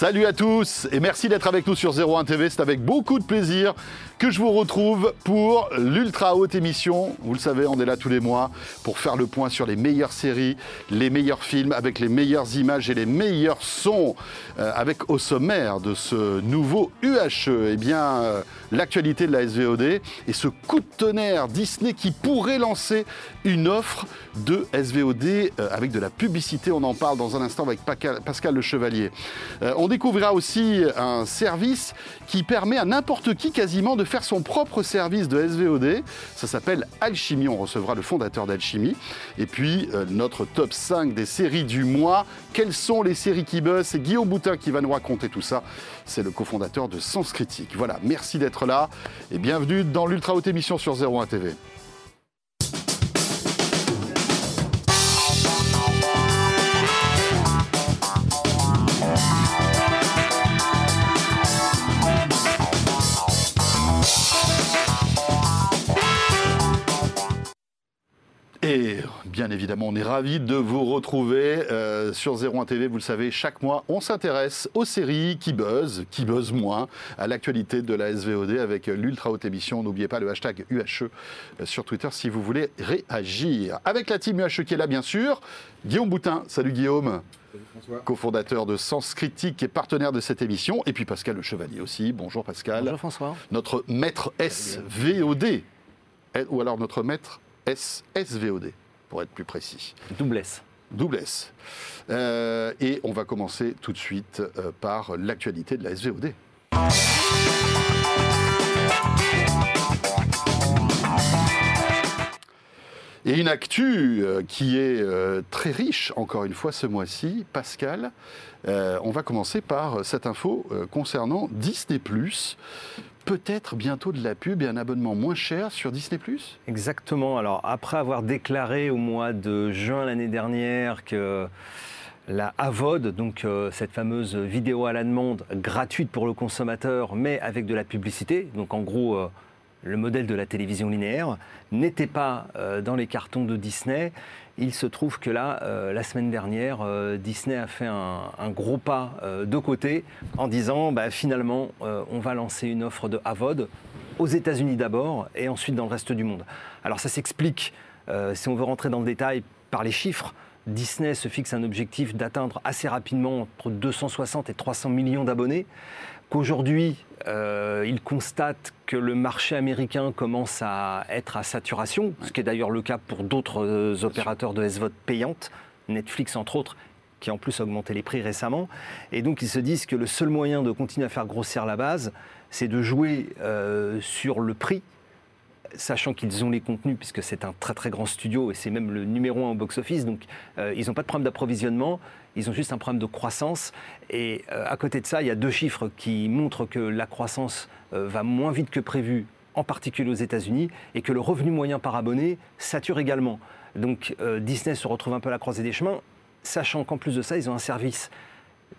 Salut à tous et merci d'être avec nous sur 01 TV. C'est avec beaucoup de plaisir que je vous retrouve pour l'ultra haute émission. Vous le savez, on est là tous les mois pour faire le point sur les meilleures séries, les meilleurs films avec les meilleures images et les meilleurs sons. Euh, avec au sommaire de ce nouveau UHE, eh bien, euh, l'actualité de la SVOD et ce coup de tonnerre Disney qui pourrait lancer une offre de SVOD euh, avec de la publicité. On en parle dans un instant avec Pascal Le Chevalier. on découvrira aussi un service qui permet à n'importe qui quasiment de faire son propre service de SVOD. Ça s'appelle Alchimie. On recevra le fondateur d'Alchimie. Et puis, euh, notre top 5 des séries du mois. Quelles sont les séries qui buzzent C'est Guillaume Boutin qui va nous raconter tout ça. C'est le cofondateur de Sens Critique. Voilà, merci d'être là et bienvenue dans l'Ultra Haute Émission sur 01 TV. Bien évidemment, on est ravis de vous retrouver euh, sur 01 TV. Vous le savez, chaque mois, on s'intéresse aux séries qui buzzent, qui buzzent moins, à l'actualité de la SVOD avec l'ultra haute émission. N'oubliez pas le hashtag UHE euh, sur Twitter si vous voulez réagir. Avec la team UHE qui est là, bien sûr, Guillaume Boutin. Salut Guillaume. Salut cofondateur de Sens Critique et partenaire de cette émission. Et puis Pascal Le Chevalier aussi. Bonjour Pascal. Bonjour François. Notre maître SVOD. Ou alors notre maître SVOD, pour être plus précis. Double S. Double S. Euh, et on va commencer tout de suite euh, par l'actualité de la SVOD. Et une actu euh, qui est très riche, encore une fois, ce mois-ci, Pascal. on va commencer par cette info concernant Disney ⁇ peut-être bientôt de la pub et un abonnement moins cher sur Disney ⁇ Exactement. Alors après avoir déclaré au mois de juin l'année dernière que la AVOD, donc euh, cette fameuse vidéo à la demande gratuite pour le consommateur, mais avec de la publicité, donc en gros euh, le modèle de la télévision linéaire, n'était pas euh, dans les cartons de Disney. Il se trouve que là, euh, la semaine dernière, euh, Disney a fait un, gros pas de côté en disant bah, finalement, on va lancer une offre de AVOD aux États-Unis d'abord et ensuite dans le reste du monde. Alors ça s'explique, si on veut rentrer dans le détail, par les chiffres. Disney se fixe un objectif d'atteindre assez rapidement entre 260 et 300 millions d'abonnés qu'aujourd'hui, euh, il constate que le marché américain commence à être à saturation, ce qui est d'ailleurs le cas pour d'autres euh, opérateurs de SVOD payantes, Netflix entre autres, qui a en plus augmenté les prix récemment. Et donc ils se disent que le seul moyen de continuer à faire grossir la base, c'est de jouer euh, sur le prix sachant qu'ils ont les contenus, puisque c'est un très très grand studio et c'est même le numéro un au box-office, donc euh, ils n'ont pas de problème d'approvisionnement, ils ont juste un problème de croissance. Et euh, à côté de ça, il y a deux chiffres qui montrent que la croissance euh, va moins vite que prévu, en particulier aux États-Unis, et que le revenu moyen par abonné sature également. Donc Disney se retrouve un peu à la croisée des chemins, sachant qu'en plus de ça, ils ont un service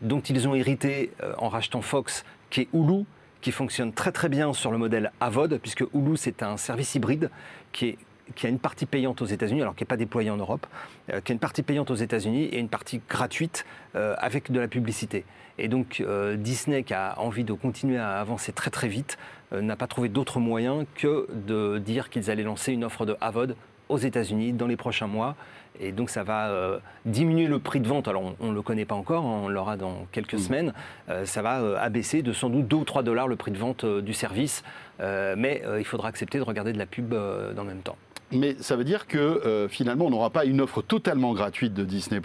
dont ils ont hérité en rachetant Fox, qui est Hulu, qui fonctionne très très bien sur le modèle AVOD, puisque Hulu c'est un service hybride qui, a une partie payante aux États-Unis, alors qui n'est pas déployé en Europe, euh, qui a une partie payante aux États-Unis et une partie gratuite euh, avec de la publicité. Et donc euh, Disney, qui a envie de continuer à avancer très très vite, n'a pas trouvé d'autre moyen que de dire qu'ils allaient lancer une offre de AVOD aux États-Unis dans les prochains mois. Et donc ça va euh, diminuer le prix de vente. Alors on ne le connaît pas encore, hein, on l'aura dans quelques mmh. semaines. Euh, ça va euh, abaisser de sans doute 2 ou 3 dollars le prix de vente du service. mais il faudra accepter de regarder de la pub dans le même temps. Mais ça veut dire que euh, finalement, on n'aura pas une offre totalement gratuite de Disney+.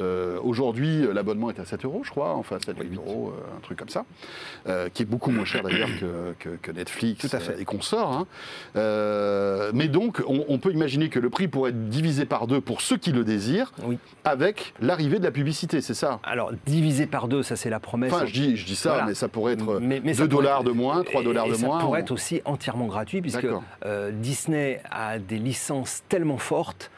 Euh, Aujourd'hui, l'abonnement est à 7 euros, je crois, enfin 7 8 euros, euh, un truc comme ça, euh, qui est beaucoup moins cher d'ailleurs que, que, Netflix Tout à fait. et consorts. Hein. mais donc, on, peut imaginer que le prix pourrait être divisé par deux pour ceux qui le désirent, avec l'arrivée de la publicité, c'est ça? Alors, divisé par deux, ça c'est la promesse. Enfin, je dis, je dis ça, mais ça pourrait être 2 dollars de moins, 3 dollars de moins. Ça pourrait être aussi entièrement gratuit, puisque Disney a des licences tellement fortes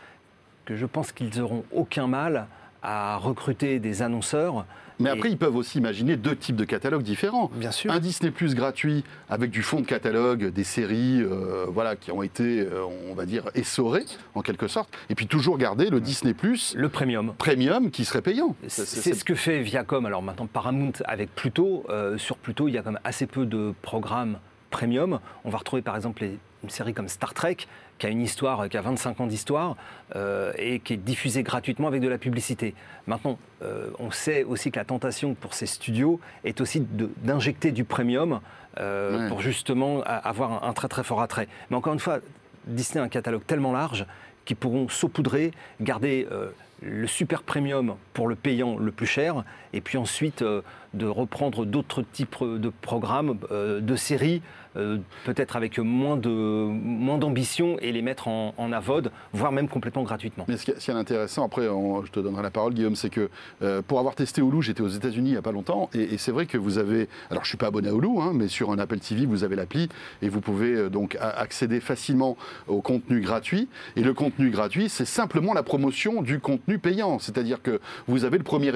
que je pense qu'ils n'auront aucun mal à recruter des annonceurs Mais après, ils peuvent aussi imaginer deux types de catalogues différents. Bien sûr. Un Disney Plus gratuit avec du fond de catalogue, des séries euh, voilà, qui ont été, euh, on va dire, essorées en quelque sorte. Et puis toujours garder le Disney Plus Le premium. premium qui serait payant. C'est- ce que fait Viacom. Alors maintenant, Paramount avec Pluto. euh, sur Pluto, il y a quand même assez peu de programmes premium. On va retrouver par exemple les- une série comme Star Trek, qui a une histoire, euh, qui a 25 ans d'histoire, euh, et qui est diffusée gratuitement avec de la publicité. Maintenant, euh, on sait aussi que la tentation pour ces studios est aussi d'injecter du premium euh, Ouais. pour justement avoir un, un très très fort attrait. Mais encore une fois, Disney a un catalogue tellement large qu'ils pourront saupoudrer, garder euh, le super premium pour le payant le plus cher, et puis ensuite euh, de reprendre d'autres types de programmes, euh, de séries, euh, peut-être avec moins de moins d'ambition et les mettre en, en avode, voire même complètement gratuitement. Mais ce qui est, intéressant, après je te donnerai la parole Guillaume, c'est que euh, pour avoir testé Hulu, j'étais aux États-Unis il n'y a pas longtemps, et, c'est vrai que vous avez, alors je suis pas abonné à Hulu, hein, mais sur un Apple TV, vous avez l'appli, et vous pouvez euh, donc accéder facilement au contenu gratuit. Et le contenu gratuit, c'est simplement la promotion du contenu payant, c'est-à-dire que vous avez le premier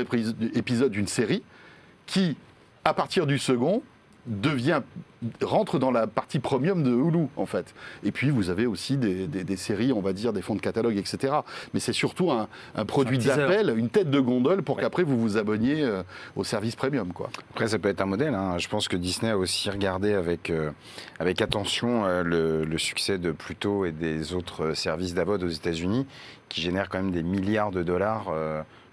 épisode d'une série qui, à partir du second, devient rentre dans la partie premium de Hulu en fait. Et puis vous avez aussi des, des- des séries, on va dire, des fonds de catalogue, etc. Mais c'est surtout un, un produit teaser. d'appel, une tête de gondole pour Ouais. qu'après vous vous abonniez euh, au service premium quoi. Après, ça peut être un modèle. hein. Je pense que Disney a aussi regardé avec, euh, avec attention euh, le, le succès de Pluto et des autres services d'AVOD aux États-Unis qui génèrent quand même des milliards de dollars.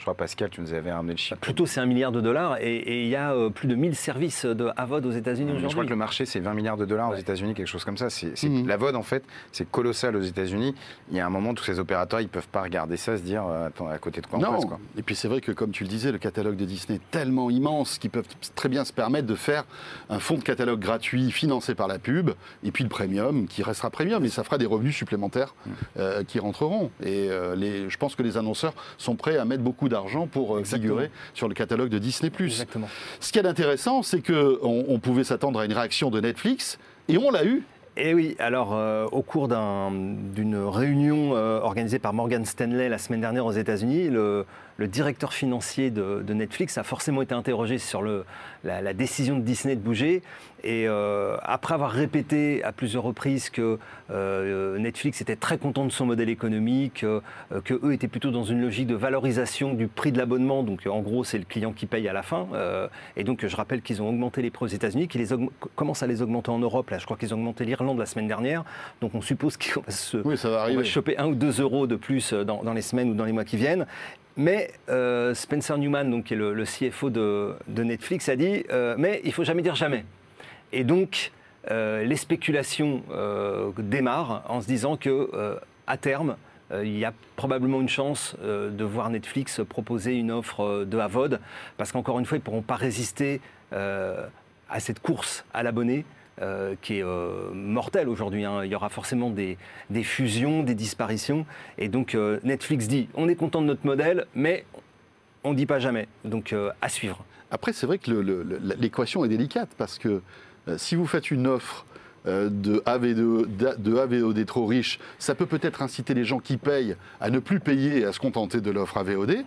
Je crois, Pascal, tu nous avais ramené le chiffre. Plutôt, c'est un milliard de dollars et il y a euh, plus de 1000 services de AVOD aux États-Unis Je crois que aujourd'hui. le marché, c'est 20 milliards de dollars aux. États-Unis, quelque chose comme ça. C'est, c'est- Mhm. La VOD, en fait, c'est colossal aux États-Unis. Il y a un moment, tous ces opérateurs, ils peuvent pas regarder ça, se dire, euh, attends, à côté de quoi on passe, quoi. Et puis c'est vrai que comme tu le disais, le catalogue de Disney est tellement immense qu'ils peuvent très bien se permettre de faire un fonds de catalogue gratuit financé par la pub, et puis le premium qui restera premium, et ça fera des revenus supplémentaires euh, qui rentreront. Et euh, les, je pense que les annonceurs sont prêts à mettre beaucoup d'argent pour euh, figurer sur le catalogue de Disney+. Exactement. Ce qui est intéressant, c'est qu'on on pouvait s'attendre à une réaction de Netflix, et on l'a eu. Et oui, alors euh, au cours d'un- d'une réunion euh, organisée par Morgan Stanley la semaine dernière aux États-Unis, le, le directeur financier de, de Netflix a forcément été interrogé sur le, la, la décision de Disney de bouger. Et euh, après avoir répété à plusieurs reprises que euh, Netflix était très content de son modèle économique, euh, que eux étaient plutôt dans une logique de valorisation du prix de l'abonnement, donc en gros c'est le client qui paye à la fin. euh, et donc je rappelle qu'ils ont augmenté les prix aux États-Unis, qu'ils commencent à les augmenter en Europe. Là, je crois qu'ils ont augmenté l'Irlande la semaine dernière. Donc on suppose qu'ils vont se, Oui, ça va on va choper un ou deux euros de plus dans, dans les semaines ou dans les mois qui viennent. Mais euh, Spencer Newman, qui est le, CFO de, Netflix, a dit euh, Mais il faut jamais dire jamais. Et donc, euh, les spéculations démarrent en se disant que à terme, il y a probablement une chance de voir Netflix proposer une offre de AVOD, parce qu'encore une fois, ils ne pourront pas résister à cette course à l'abonné. Euh, qui est euh, mortelle aujourd'hui. hein. Il y aura forcément des, des fusions, des disparitions. Et donc euh, Netflix dit on est content de notre modèle, mais on ne dit pas jamais. Donc à suivre. Après, c'est vrai que l'équation est délicate parce que si vous faites une offre de, AV2, d'a- de AVOD trop riche, ça peut peut-être inciter les gens qui payent à ne plus payer et à se contenter de l'offre AVOD.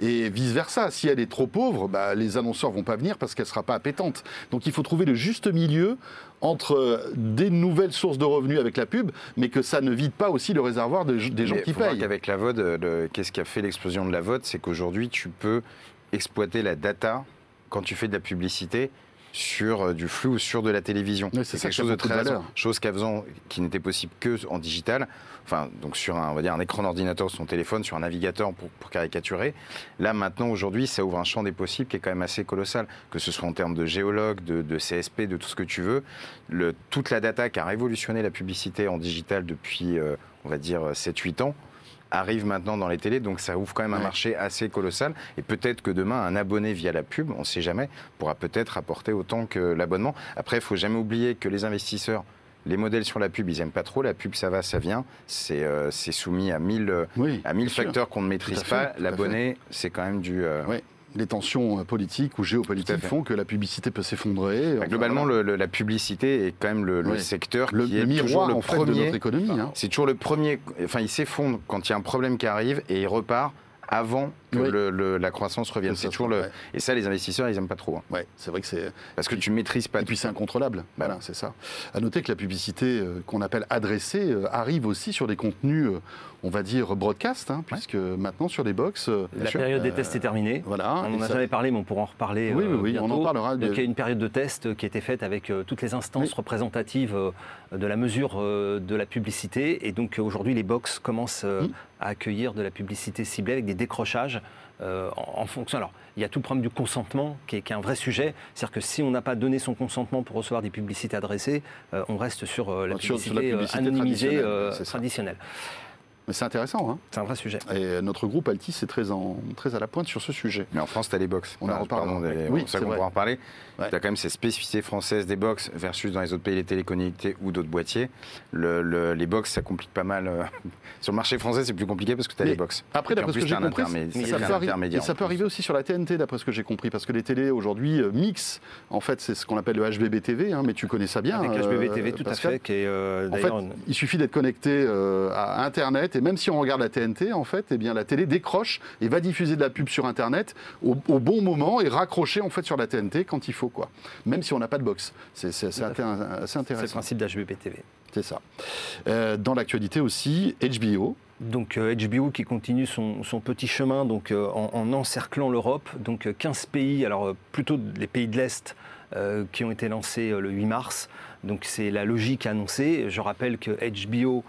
Et vice-versa, si elle est trop pauvre, bah, les annonceurs vont pas venir parce qu'elle ne sera pas appétante. Donc il faut trouver le juste milieu entre euh, des nouvelles sources de revenus avec la pub, mais que ça ne vide pas aussi le réservoir de- des gens Mais qui faut voir payent. qu'avec la VOD, euh, qu'est-ce qui a fait l'explosion de la VOD C'est qu'aujourd'hui, tu peux exploiter la data quand tu fais de la publicité sur euh, du flux ou sur de la télévision. C'est quelque chose de très valeur. chose qu'avant qui n'était possible que en digital. Enfin, donc sur un, on va dire un écran d'ordinateur, sur son téléphone, sur un navigateur pour, pour caricaturer. Là, maintenant, aujourd'hui, ça ouvre un champ des possibles qui est quand même assez colossal, que ce soit en termes de géologue, de, de CSP, de tout ce que tu veux. Le, toute la data qui a révolutionné la publicité en digital depuis, euh, on va dire, 7-8 ans, arrive maintenant dans les télés, donc ça ouvre quand même un Ouais. marché assez colossal. Et peut-être que demain, un abonné via la pub, on ne sait jamais, pourra peut-être apporter autant que l'abonnement. Après, il faut jamais oublier que les investisseurs, les modèles sur la pub, ils aiment pas trop. La pub, ça va, ça vient. C'est euh, soumis à 1000 Oui, à 1000 bien sûr. facteurs qu'on ne maîtrise pas. L'abonné, c'est quand même du. euh, Oui, les tensions euh, politiques ou géopolitiques font que la publicité peut s'effondrer. Enfin, Globalement, voilà. le- le- la publicité est quand même le, secteur le, qui est toujours miroir le en fait, de premier. notre économie. hein. C'est toujours le premier. Enfin, il s'effondre quand il y a un problème qui arrive et il repart avant que Oui. le- le- la croissance revienne. C'est toujours le... ouais. Et ça, les investisseurs, ils aiment pas trop. hein. Ouais, c'est vrai que c'est. Parce que tu maîtrises pas Et puis c'est incontrôlable. Bah voilà, c'est ça. À noter que la publicité euh, qu'on appelle adressée euh, arrive aussi sur des contenus, euh, on va dire broadcast, hein, puisque maintenant sur les box. euh, La période des Euh, tests est terminée. Voilà. On n'en a ça- jamais parlé, mais on pourra en reparler. Oui, euh, oui, oui, on en parlera. Donc il y a une période de test qui a été faite avec euh, toutes les instances Oui. représentatives euh, de la mesure euh, de la publicité. Et donc euh, aujourd'hui, les box commencent euh, Mm. à accueillir de la publicité ciblée avec des décrochages euh, en, en fonction. Alors, il y a tout le problème du consentement qui est, qui est un vrai sujet. C'est-à-dire que si on n'a pas donné son consentement pour recevoir des publicités adressées, euh, on reste sur euh, la, Sur- publicité, sur la euh, publicité anonymisée traditionnelle, euh. Mais c'est intéressant. Hein. C'est un vrai sujet. Et notre groupe Altis est très, en, très à la pointe sur ce sujet. Mais en France, tu as les box. On en reparlera. pardon, des- Oui, c'est ça qu'on pourra en parler. Ouais. Tu as quand même ces spécificités françaises des box versus dans les autres pays les téléconnectés ou d'autres boîtiers. Le- le- les box, ça complique pas mal. euh, Sur le marché français, c'est plus compliqué parce que tu as Mais les box. Après, d'après ce plus, que j'ai compris, intermé- ça, peut, intermédiaire et ça peut arriver aussi sur la TNT, d'après ce que j'ai compris, parce que les télés aujourd'hui euh, mixent. En fait, c'est ce qu'on appelle le HBB TV, hein, mais tu connais ça bien. Avec euh, HBB TV, tout à fait, qui est euh, En fait, il suffit d'être connecté euh, à Internet et même si on regarde la TNT, en fait, eh bien la télé décroche et va diffuser de la pub sur Internet au, au bon moment et raccrocher en fait sur la TNT quand il faut, quoi. Même si on n'a pas de box. C'est até- assez c'est le intéressant. principe d'HBP TV. C'est ça. Euh, dans l'actualité aussi, HBO. Donc euh, HBO qui continue son, son petit chemin donc, euh, en, en encerclant l'Europe. Donc euh, 15 pays, alors euh, plutôt les pays de l'Est euh, qui ont été lancés euh, le 8 mars. Donc c'est la logique annoncée. Je rappelle que HBO euh,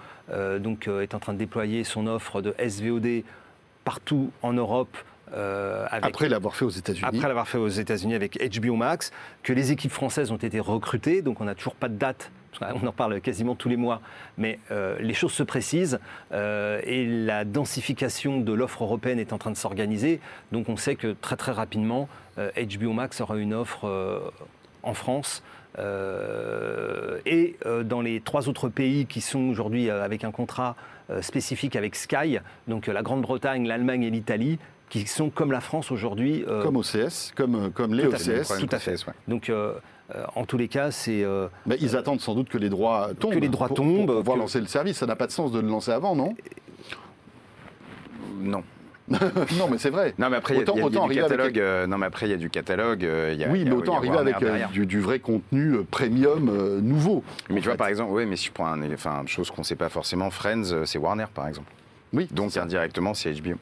donc, euh, est en train de déployer son offre de SVOD partout en Europe. euh, avec Après l'avoir fait aux États-Unis. après l'avoir fait aux États-Unis avec HBO Max, que les équipes françaises ont été recrutées, donc on n'a toujours pas de date. qu'on en parle quasiment tous les mois, mais euh, les choses se précisent euh, et la densification de l'offre européenne est en train de s'organiser. Donc on sait que très très rapidement, euh, HBO Max aura une offre euh, en France euh, et euh, dans les trois autres pays qui sont aujourd'hui euh, avec un contrat euh, spécifique avec Sky, donc euh, la Grande-Bretagne, l'Allemagne et l'Italie, qui sont comme la France aujourd'hui. euh, Comme OCS, comme, comme les Tout à fait. OCS. Tout à fait. ouais. donc euh, euh, en tous les cas, c'est euh, Mais ils attendent sans doute que les droits tombent. Que les droits pour- tombent, Pour pouvoir que- lancer le service. Ça n'a pas de sens de le lancer avant, non? Non. Non, mais c'est vrai. Non, mais après, il y a- y, y du avec- catalogue. euh, non, mais après, il y a du catalogue. euh, il y a- Oui, mais autant arriver avec euh, du, du vrai contenu premium nouveau. Mais tu vois, par exemple, oui, mais si je prends un, enfin, une chose qu'on ne sait pas forcément, Friends, c'est Warner, par exemple. Oui, Donc, c'est ça. indirectement, c'est HBO.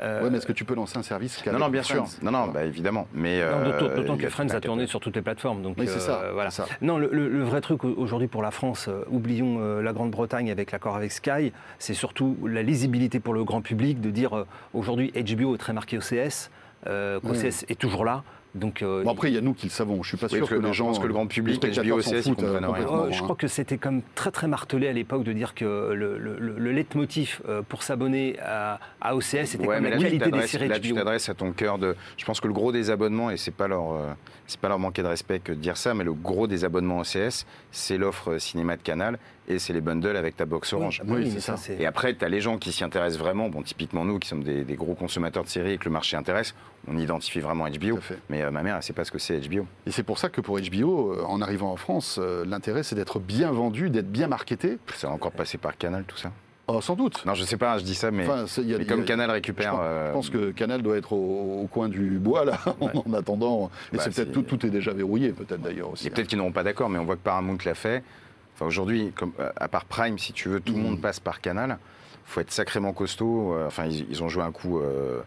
euh, Ouais, mais est-ce que tu peux lancer un service Non, non, bien Friends sûr. Non, non, bah, évidemment. Mais, non, euh, d'autant- que Friends a tourné sur toutes les plateformes. Donc, Oui, c'est ça, euh, voilà. c'est ça. Non, le, vrai truc au- aujourd'hui pour la France, euh, oublions euh, la Grande-Bretagne avec l'accord avec Sky, c'est surtout la lisibilité pour le grand public de dire euh, aujourd'hui HBO est très marqué OCS, euh, qu'OCS est toujours là. Donc, euh, Bon, après, il y a nous qui le savons. Je suis pas Oui, sûr que, que les je gens. pense que le grand public, les HBO s'en foutent, comprennent euh, Oh, je hein. crois que c'était comme très très martelé à l'époque de dire que le, le, le- le leitmotiv euh, pour s'abonner à, à OCS c'était Ouais, la là, tu qualité des séries là, tu HBO. t'adresses à ton cœur de. Je pense que le gros des abonnements, et c'est pas leur, euh, c'est pas leur manquer de respect que de dire ça, mais le gros des abonnements OCS, c'est l'offre cinéma de Canal et c'est les bundles avec ta box Orange. Oui, c'est ça. Et après, tu as les gens qui s'y intéressent vraiment. Bon, typiquement, nous qui sommes des, des gros consommateurs de séries et que le marché intéresse, on identifie vraiment HBO. Mais euh, ma mère, elle sait pas ce que c'est HBO. Et c'est pour ça que pour HBO, euh, en arrivant en France, euh, l'intérêt c'est d'être bien vendu, d'être bien marketé. Ça va encore passer par Canal, tout ça. Oh, sans doute. Non, je sais pas, je dis ça, mais, Enfin, c'est- il y a- mais il y a- comme Canal Je récupère. pense, euh, je pense que Canal doit être au, au coin du bois là, en attendant. Et Bah, c'est peut-être tout, tout est déjà verrouillé, peut-être d'ailleurs aussi. Et peut-être qu'ils n'auront pas d'accord, mais on voit que Paramount l'a fait. Enfin, aujourd'hui, à part Prime, si tu veux, tout le monde passe par Canal. faut être sacrément costaud. Euh, Enfin, ils, ils ont joué un coup, euh,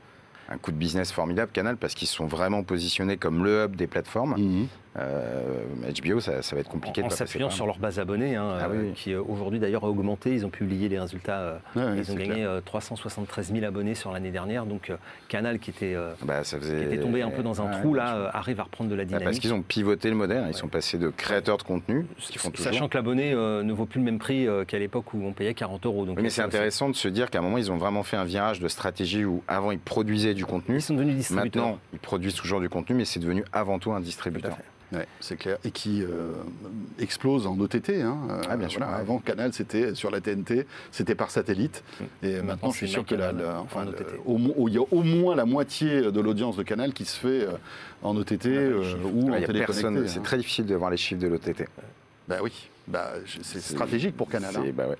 un coup de business formidable, Canal, parce qu'ils sont vraiment positionnés comme le hub des plateformes. Mhm. Euh, HBO, ça, ça va être compliqué en passer s'appuyant sur leur base abonnée, hein, Ah euh, oui. qui euh, aujourd'hui d'ailleurs a augmenté. Ils ont publié les résultats. euh, ouais, ils ont gagné clair. euh, 373 000 abonnés sur l'année dernière. Donc euh, Canal, qui était, euh, Bah, ça qui faisait... était tombé un peu dans un trou, là, euh, arrive à reprendre de la Bah, dynamique. parce qu'ils ont pivoté le modèle, ils sont passés de créateurs de contenu, ce qu'ils font toujours. Sachant que l'abonné euh, ne vaut plus le même prix euh, qu'à l'époque où on payait 40 euros. Donc Oui, mais euh, c'est intéressant de se dire qu'à un moment, ils ont vraiment fait un virage de stratégie où avant, ils produisaient du contenu. Ils sont devenus distributeurs. Maintenant, ils produisent toujours du contenu, mais c'est devenu avant tout un distributeur. Ouais, c'est clair. Et qui euh, explose en OTT. hein. Ah, bien sûr, voilà, ouais. Avant, Canal, c'était sur la TNT, c'était par satellite. Et maintenant, je suis sûr que la- la- enfin, le- au il y a au moins la moitié de l'audience de Canal qui se fait euh, en OTT euh, ou Ouais, en il y a télé personne, connecté, c'est hein. très difficile de voir les chiffres de l'OTT. Bah oui, bah, c'est stratégique pour Canal. hein. Bah ouais.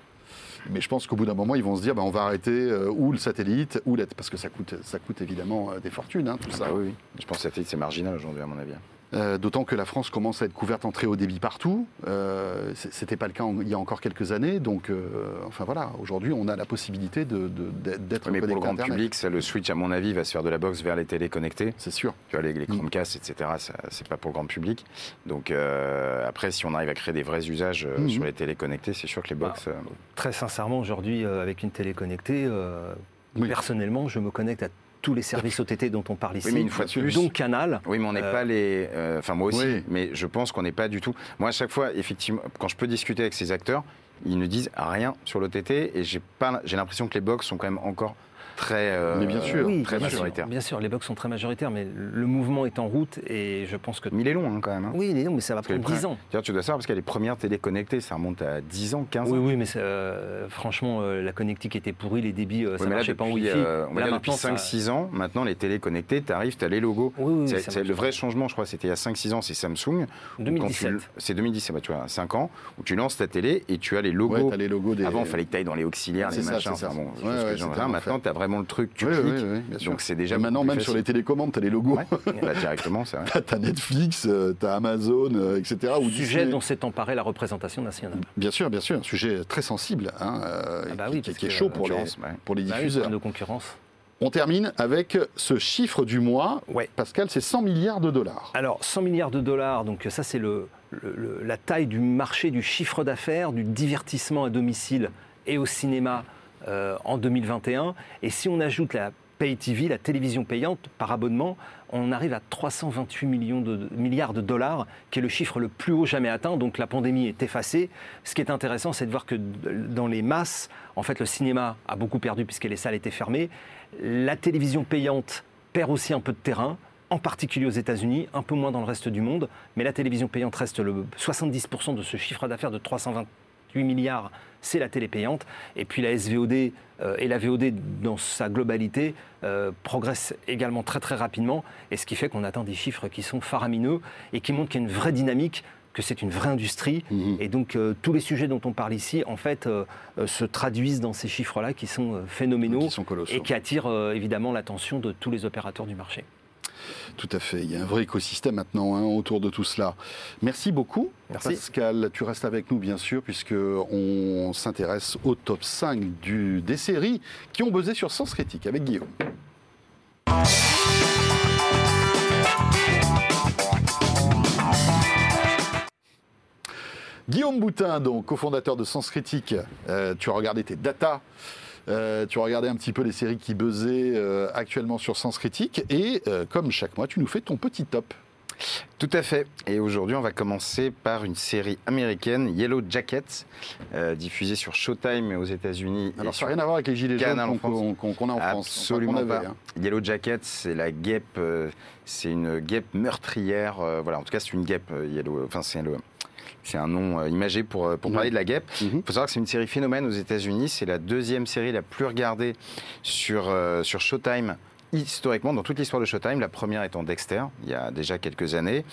Mais je pense qu'au bout d'un moment, ils vont se dire, bah, on va arrêter euh, ou le satellite, ou la... parce que ça coûte, ça coûte évidemment euh, des fortunes, hein, tout ça. Ah oui, oui. Je pense que le satellite, c'est marginal aujourd'hui, à mon avis. Euh, D'autant que la France commence à être couverte en très haut débit partout. Euh, c- C'était pas le cas en- il y a encore quelques années. Donc, euh, enfin voilà, aujourd'hui, on a la possibilité de- de- d'être Oui, mais pour le grand Internet. public, ça, le switch, à mon avis, va se faire de la box vers les télés connectées. C'est sûr. Tu vois, les, les Mm. Chromecast, etc., ça, c'est pas pour le grand public. Donc euh, après, si on arrive à créer des vrais usages Mhm. sur les télés connectées, c'est sûr que les box. Bah, euh, Très sincèrement, aujourd'hui, euh, avec une télé connectée, euh, Oui. personnellement, je me connecte à tous les services OTT dont on parle ici. Oui, mais une fois de plus. Donc Canal. Oui, mais on n'est Euh, pas les. euh, Enfin, moi aussi, Oui. mais je pense qu'on n'est pas du tout. Moi, à chaque fois, effectivement, quand je peux discuter avec ces acteurs, ils ne disent rien sur l'OTT et j'ai pas, j'ai l'impression que les box sont quand même encore très, euh, Mais bien sûr. Oui, très bien sûr, majoritaires. bien sûr, les box sont très majoritaires, mais le mouvement est en route et je pense que. Mais il est long hein, quand même. hein. Oui, il est long, mais ça va Parce prendre 10 ans. Tu dois savoir parce qu'il y a les premières télé connectées, ça remonte à 10 ans, 15 ans. Oui, oui, mais euh, franchement, euh, la connectique était pourrie, les débits, euh, ça là, marchait pas en Wi-Fi. euh, on va Là, dire depuis maintenant, ça- 5-6 ans, maintenant les télés connectées, tu arrives, tu as les logos. Oui, oui, C'est- le vrai changement, je crois, c'était il y a 5-6 ans, c'est Samsung. où quand 2017. tu- C'est 2017, bah, tu vois, 5 ans, où tu lances ta télé et tu as les Ouais, logos. t'as les logos des. Avant, il fallait que tu ailles dans les auxiliaires, C'est les ça, machins. Maintenant, tu as vraiment le truc, tu Oui, cliques. oui, oui, bien sûr. Donc c'est déjà Et maintenant, même sur les télécommandes, t'as les logos. Ouais, bah, directement, c'est vrai. T'as t'as Netflix, euh, t'as Amazon, euh, etc. ou Sujet Disney. dont s'est emparée la représentation nationale. Bien sûr, bien sûr, un sujet très sensible, hein, euh, Ah bah qui, oui, qui- est chaud pour les, ouais. pour les Bah oui, diffuseurs. de concurrence. On termine avec ce chiffre du mois. Ouais. Pascal, c'est 100 milliards de dollars. Alors, 100 milliards de dollars, donc ça c'est le, le- le- la taille du marché du chiffre d'affaires, du divertissement à domicile et au cinéma euh, en 2021. Et si on ajoute la Pay TV, la télévision payante par abonnement, on arrive à 328 millions de, milliards de dollars, qui est le chiffre le plus haut jamais atteint. Donc la pandémie est effacée. Ce qui est intéressant, c'est de voir que dans les masses, en fait, le cinéma a beaucoup perdu puisque les salles étaient fermées. La télévision payante perd aussi un peu de terrain en particulier aux États-Unis, un peu moins dans le reste du monde, mais la télévision payante reste le 70% de ce chiffre d'affaires de 328 milliards, c'est la télé payante. Et puis la SVOD euh, et la VOD dans sa globalité euh, progressent également très très rapidement, et ce qui fait qu'on atteint des chiffres qui sont faramineux et qui montrent qu'il y a une vraie dynamique que c'est une vraie industrie. Mhm. Et donc, euh, tous les sujets dont on parle ici, en fait, euh, euh, se traduisent dans ces chiffres-là qui sont phénoménaux Qui sont colossaux. et qui attirent évidemment l'attention de tous les opérateurs du marché. Tout à fait. Il y a un vrai écosystème maintenant hein, autour de tout cela. Merci beaucoup, Merci. Pascal. Tu restes avec nous, bien sûr, puisque on s'intéresse au top 5 du, des séries qui ont buzzé sur Sens Critique avec Guillaume. Guillaume Boutin, donc cofondateur de Sens Critique, euh, tu as regardé tes datas, euh, tu as regardé un petit peu les séries qui buzzaient euh, actuellement sur Sens Critique, et euh, comme chaque mois, tu nous fais ton petit top. Tout à fait. Et aujourd'hui, on va commencer par une série américaine, Yellow Jackets, euh, diffusée sur Showtime aux États-Unis. Alors ça n'a rien à voir avec les gilets jaunes qu'on qu'on a en France. Absolument Enfin, pas. hein. Yellow Jacket, c'est la guêpe, euh, c'est une guêpe meurtrière. euh, voilà, en tout cas, c'est une guêpe. Yellow, enfin, c'est le. C'est un nom euh, imagé pour, euh, pour parler de la guêpe. Mhm. Il faut savoir que c'est une série phénomène aux États-Unis. C'est la deuxième série la plus regardée sur, euh, sur Showtime. Historiquement, dans toute l'histoire de Showtime, la première étant Dexter, il y a déjà quelques années.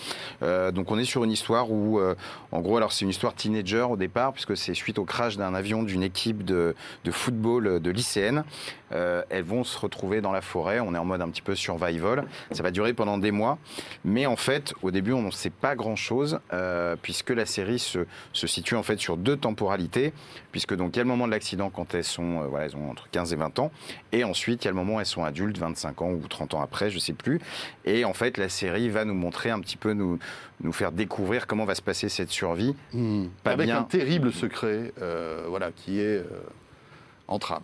Euh, donc on est sur une histoire où, euh, en gros, alors c'est une histoire teenager au départ, puisque c'est suite au crash d'un avion d'une équipe de, football euh, de lycéennes. Elles vont se retrouver dans la forêt, on est en mode un petit peu survival. Ça va durer pendant des mois, mais en fait, au début, on ne sait pas grand-chose, puisque la série se, se situe en fait sur deux temporalités, puisque donc il y a le moment de l'accident quand elles sont, voilà, elles ont entre 15 et 20 ans, et ensuite il y a le moment où elles sont adultes, 25 ans ou 30 ans après, je sais plus. Et en fait, la série va nous montrer un petit peu, nous, nous faire découvrir comment va se passer cette survie. Hmm. Pas Avec bien. un terrible secret, euh, voilà, qui est euh, en trame.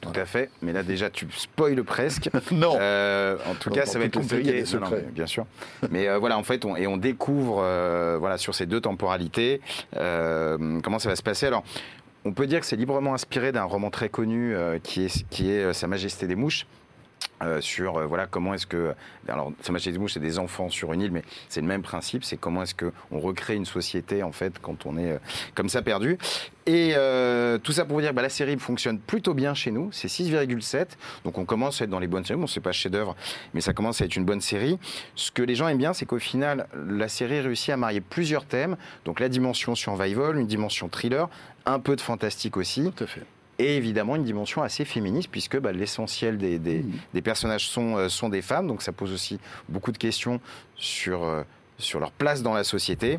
Tout à fait, mais là déjà tu spoiles presque. non. Euh, en tout cas, ça va être secret. Non, non, bien sûr. Mais euh, voilà, en fait, on, et on découvre euh, voilà sur ces deux temporalités comment ça va se passer. Alors, on peut dire que c'est librement inspiré d'un roman très connu qui est qui est Sa Majesté des mouches. Euh, sur euh, voilà comment est-ce que alors des mouches c'est des enfants sur une île mais c'est le même principe c'est comment est-ce que on recrée une société en fait quand on est euh, comme ça perdu. Et tout ça pour vous dire bah, la série fonctionne plutôt bien chez nous c'est 6,7 donc on commence à être dans les bonnes séries. Bon c'est pas chef-d'œuvre mais ça commence à être une bonne série. Ce que les gens aiment bien c'est qu'au final la série réussit à marier plusieurs thèmes. Donc la dimension survival une dimension thriller un peu de fantastique aussi. Tout à fait. Et évidemment une dimension assez féministe, puisque bah, l'essentiel des, des, Mmh. des personnages sont, euh, sont des femmes, donc ça pose aussi beaucoup de questions sur... euh, sur leur place dans la société.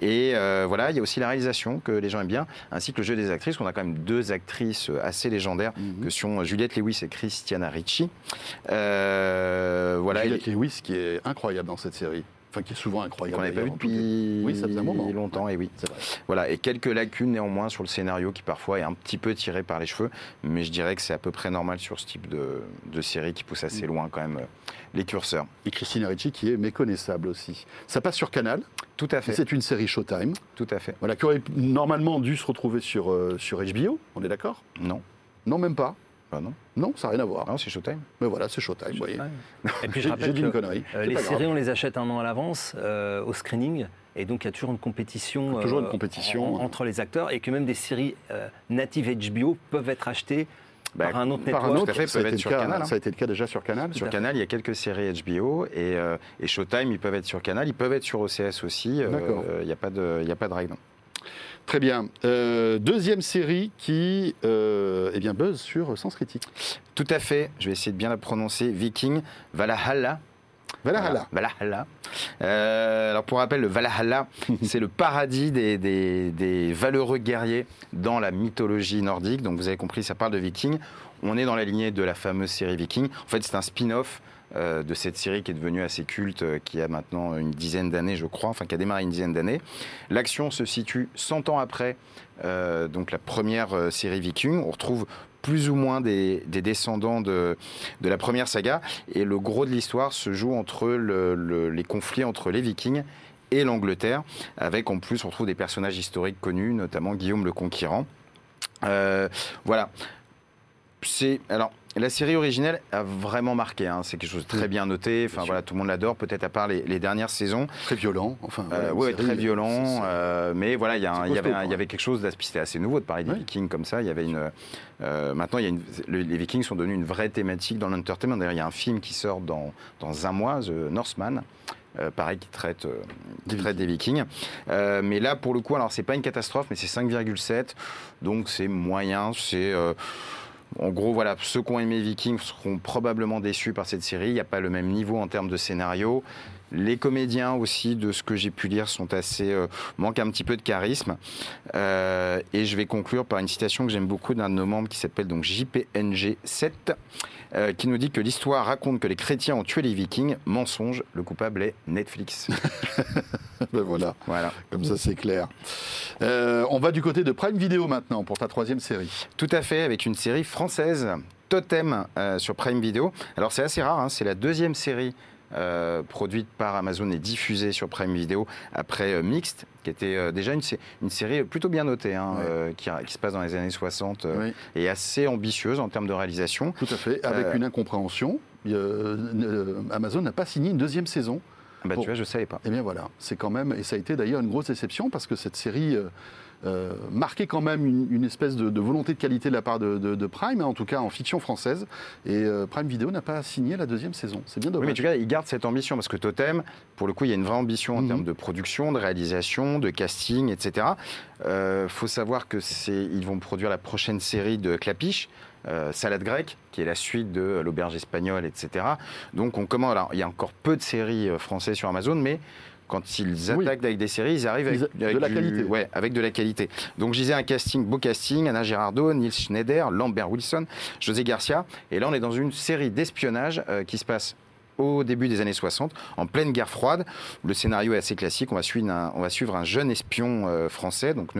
Et euh, voilà, il y a aussi la réalisation que les gens aiment bien, ainsi que le jeu des actrices. On a quand même deux actrices assez légendaires, Mhm. que sont Juliette Lewis et Christiana Ricci. Euh, voilà, Juliette Lewis qui est incroyable dans cette série. Enfin, qui est souvent incroyable. qu'on n'avait pas vu depuis Oui, ça faisait un moment. longtemps, et oui. Voilà, et quelques lacunes néanmoins sur le scénario qui parfois est un petit peu tiré par les cheveux, mais je dirais que c'est à peu près normal sur ce type de, de série qui pousse assez loin quand même euh, les curseurs. Et Christine Ricci qui est méconnaissable aussi. Ça passe sur Canal. Tout à fait, C'est une série Showtime. tout à fait. Voilà, qui aurait normalement dû se retrouver sur, euh, sur HBO. On est d'accord? Non, Non, même pas. Ah non, Non, ça n'a rien à voir. non c'est Showtime. Mais voilà, c'est Showtime. vous voyez. Et puis je J'ai j'ai rappelle dit que une connerie. euh, les séries, grave. on les achète un an à l'avance euh, au screening. Et donc, il y a toujours une compétition, Toujours une euh, compétition. en- entre les acteurs. Et que même des séries euh, natives HBO peuvent être achetées Bah, par un autre Par un network. autre, à fait, ça a, été sur cas, Canal, hein. ça a été le cas déjà sur Canal. Sur. Canal, il y a quelques séries HBO et, euh, et Showtime, ils peuvent être sur Canal, ils peuvent être sur OCS aussi. euh, D'accord. Il n'y a, pas de- il y a pas de règle. Très bien. Euh, deuxième série qui euh, eh bien, buzz sur Sens Critique. Tout à fait, je vais essayer de bien la prononcer. Viking, Valhalla. Valhalla. Valhalla. Euh, alors pour rappel, le Valhalla, c'est le paradis des, des- des valeureux guerriers dans la mythologie nordique. Donc vous avez compris, ça parle de Vikings. On est dans la lignée de la fameuse série Viking. En fait, c'est un spin-off. Euh, de cette série qui est devenue assez culte, euh, qui a maintenant une dizaine d'années, je crois, enfin qui a démarré une dizaine d'années. L'action se situe 100 ans après euh, donc la première série Viking. On retrouve plus ou moins des, des descendants de, la première saga. Et le gros de l'histoire se joue entre le- le- les conflits entre les Vikings et l'Angleterre, avec en plus on retrouve des personnages historiques connus, notamment Guillaume le Conquérant. Voilà. C'est alors la série originelle a vraiment marqué. hein. C'est quelque chose de très Oui. bien noté. Enfin voilà, tout le monde l'adore. Peut-être à part les, les dernières saisons. Très violent. Enfin, Euh, série, très violent. euh, mais voilà, il y, avait, quelque chose d'assez c'était assez nouveau de parler des Oui. Vikings comme ça. Il y avait une. euh, maintenant, il y a une- le- les Vikings sont devenus une vraie thématique dans l'entertainment. D'ailleurs, il y a un film qui sort dans, dans un mois, The Northman. euh, pareil, qui traite, euh, qui Des traite des Vikings. Euh, mais là, pour le coup, alors c'est pas une catastrophe, mais c'est 5,7. Donc c'est moyen. C'est. En gros, voilà, ceux qui ont aimé Vikings seront probablement déçus par cette série. Il n'y a pas le même niveau en termes de scénario. Les comédiens aussi, de ce que j'ai pu lire, sont assez euh, manquent un petit peu de charisme. Euh, et je vais conclure par une citation que j'aime beaucoup d'un de nos membres qui s'appelle donc JPNG7, euh, qui nous dit que l'histoire raconte que les chrétiens ont tué les Vikings. Mensonge, le coupable est Netflix. Ben voilà, voilà. comme ça c'est clair. Euh, on va du côté de Prime Video maintenant pour ta troisième série. Tout à fait, avec une série française, Totem, euh, sur Prime Video. Alors c'est assez rare, hein, c'est la deuxième série euh, produite par Amazon et diffusée sur Prime Video après euh, Mixed, qui était euh, déjà une, sé- une série plutôt bien notée, hein, Ouais. qui, se passe dans les années 60 euh, Oui, et assez ambitieuse en termes de réalisation. tout à fait. Avec une incompréhension. Amazon n'a pas signé une deuxième saison. Ah Bah, Bon. Tu vois, je savais pas. Eh bien voilà, c'est quand même, et ça a été d'ailleurs une grosse déception parce que cette série euh, marquait quand même une, une espèce de, de volonté de qualité de la part de, de- de Prime, hein, en tout cas en fiction française. Et euh, Prime Video n'a pas signé la deuxième saison. C'est bien Oui, mais dommage. tu vois, ils gardent cette ambition parce que Totem, pour le coup, il y a une vraie ambition en Mhm. termes de production, de réalisation, de casting, etc. Euh, faut savoir que c'est, ils vont produire la prochaine série de Clapiche. euh, Salade grecque, qui est la suite de l'auberge espagnole, etc. Donc on commence. Alors il y a encore peu de séries euh, françaises sur Amazon, mais quand ils Oui. attaquent avec des séries, ils arrivent avec, Ils de la du- qualité. Ouais, avec de la qualité. Donc je disais un casting, beau casting, Anna Girardot, Neil Schneider, Lambert Wilson, José Garcia. Et là on est dans une série d'espionnage euh, qui se passe au début des années 60, en pleine guerre froide. Le scénario est assez classique. On va suivre un, jeune espion euh, français, donc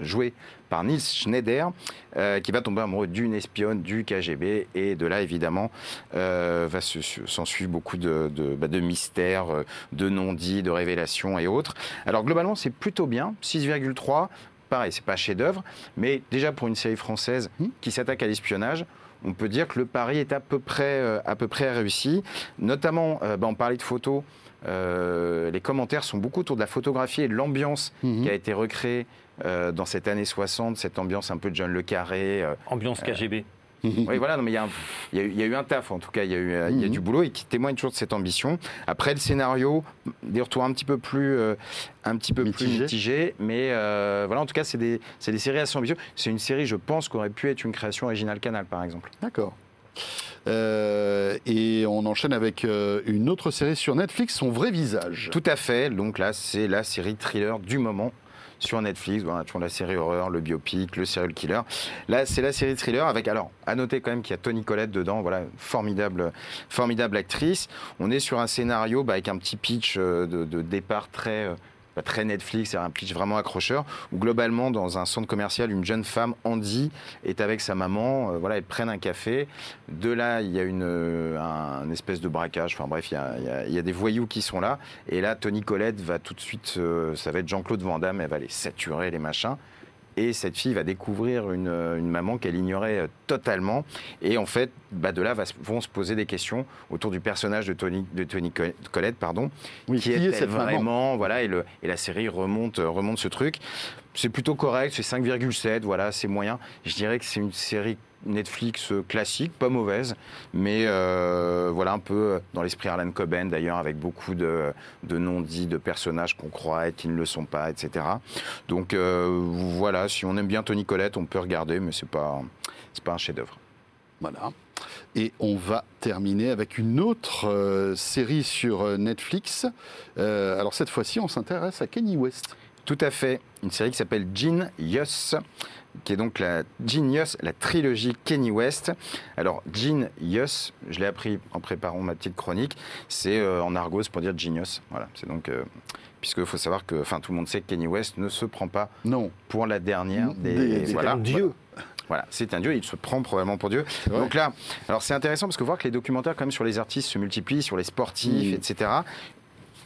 joué par, Niels Schneider, euh, qui va tomber amoureux d'une espionne du KGB. Et de là, évidemment, euh, va se- se- s'en suivre beaucoup de, bah, mystères, de non-dits, de révélations et autres. Alors globalement, c'est plutôt bien, 6,3. Pareil, c'est pas chef-d'œuvre, mais déjà pour une série française qui s'attaque à l'espionnage, on peut dire que le pari est à peu près, euh, à peu près réussi. Notamment, euh, bah, on parlait de photos. euh, les commentaires sont beaucoup autour de la photographie et de l'ambiance Mhm. qui a été recréée euh, dans cette année 60, cette ambiance un peu de John Le Carré. euh, Ambiance KGB. Oui, voilà, non, mais il y, a y eu- il y a eu un taf, en tout cas, il y a eu euh, y a Mhm. du boulot et qui témoigne toujours de cette ambition. Après, le scénario, des retours un petit peu plus, euh, un petit peu Mitigé. plus mitigés, mais euh, voilà, en tout cas, c'est des, des séries assez ambitieuses. C'est une série, je pense, qui aurait pu être une création originale Canal, par exemple. D'accord. Euh, et on enchaîne avec euh, une autre série sur Netflix, Son vrai visage. Tout à fait, donc là, c'est la série thriller du moment sur Netflix. Voilà, toujours la série horreur, le biopic, le serial killer. Là, c'est la série thriller avec, alors, à noter quand même qu'il y a Tony Collette dedans, voilà, formidable, formidable actrice. On est sur un scénario bah, avec un petit pitch euh, de, de départ très. Bah, très Netflix, c'est un pitch vraiment accrocheur, où globalement, dans un centre commercial, une jeune femme, Andy, est avec sa maman, euh, voilà, elles prennent un café. De là, il y a une, euh, espèce de braquage, enfin bref, il y, a, il y a- il y a des voyous qui sont là. Et là, Tony Collette va tout de suite, euh, ça va être Jean-Claude Van Damme, elle va les saturer, les machins. Et cette fille va découvrir une, euh, une maman qu'elle ignorait euh, totalement. Et en fait, bah, de là va vont se poser des questions autour du personnage de Tony, de Tony Co- Collette. Pardon, Oui, qui, qui est est-elle cette maman vraiment? Voilà, et, le- et la série remonte, euh, remonte ce truc. C'est plutôt correct, c'est 5,7, voilà, c'est moyen. Je dirais que c'est une série Netflix euh, classique, pas mauvaise, mais euh, voilà un peu euh, dans l'esprit Harlan Coben d'ailleurs, avec beaucoup de, de non-dits, de personnages qu'on croit être, qui ne le sont pas, etc. Donc euh, voilà, si on aime bien Tony Collette, on peut regarder, mais c'est pas c'est pas un chef-d'œuvre. Voilà. Et on va terminer avec une autre euh, série sur Netflix. Alors cette fois-ci, on s'intéresse à Kenny West. Tout à fait. Une série qui s'appelle Genius, qui est donc la Genius, la trilogie Kenny West. Alors Genius, je l'ai appris en préparant ma petite chronique, c'est euh, en argot pour dire genius. Voilà, c'est donc euh, puisque faut savoir que, enfin tout le monde sait que Kenny West ne se prend pas Non. pour la dernière des, Des- voilà. un dieu. Voilà, c'est un dieu, il se prend probablement pour Dieu. Donc là, alors c'est intéressant parce que voir que les documentaires quand même sur les artistes se multiplient, sur les sportifs, Mm. etc.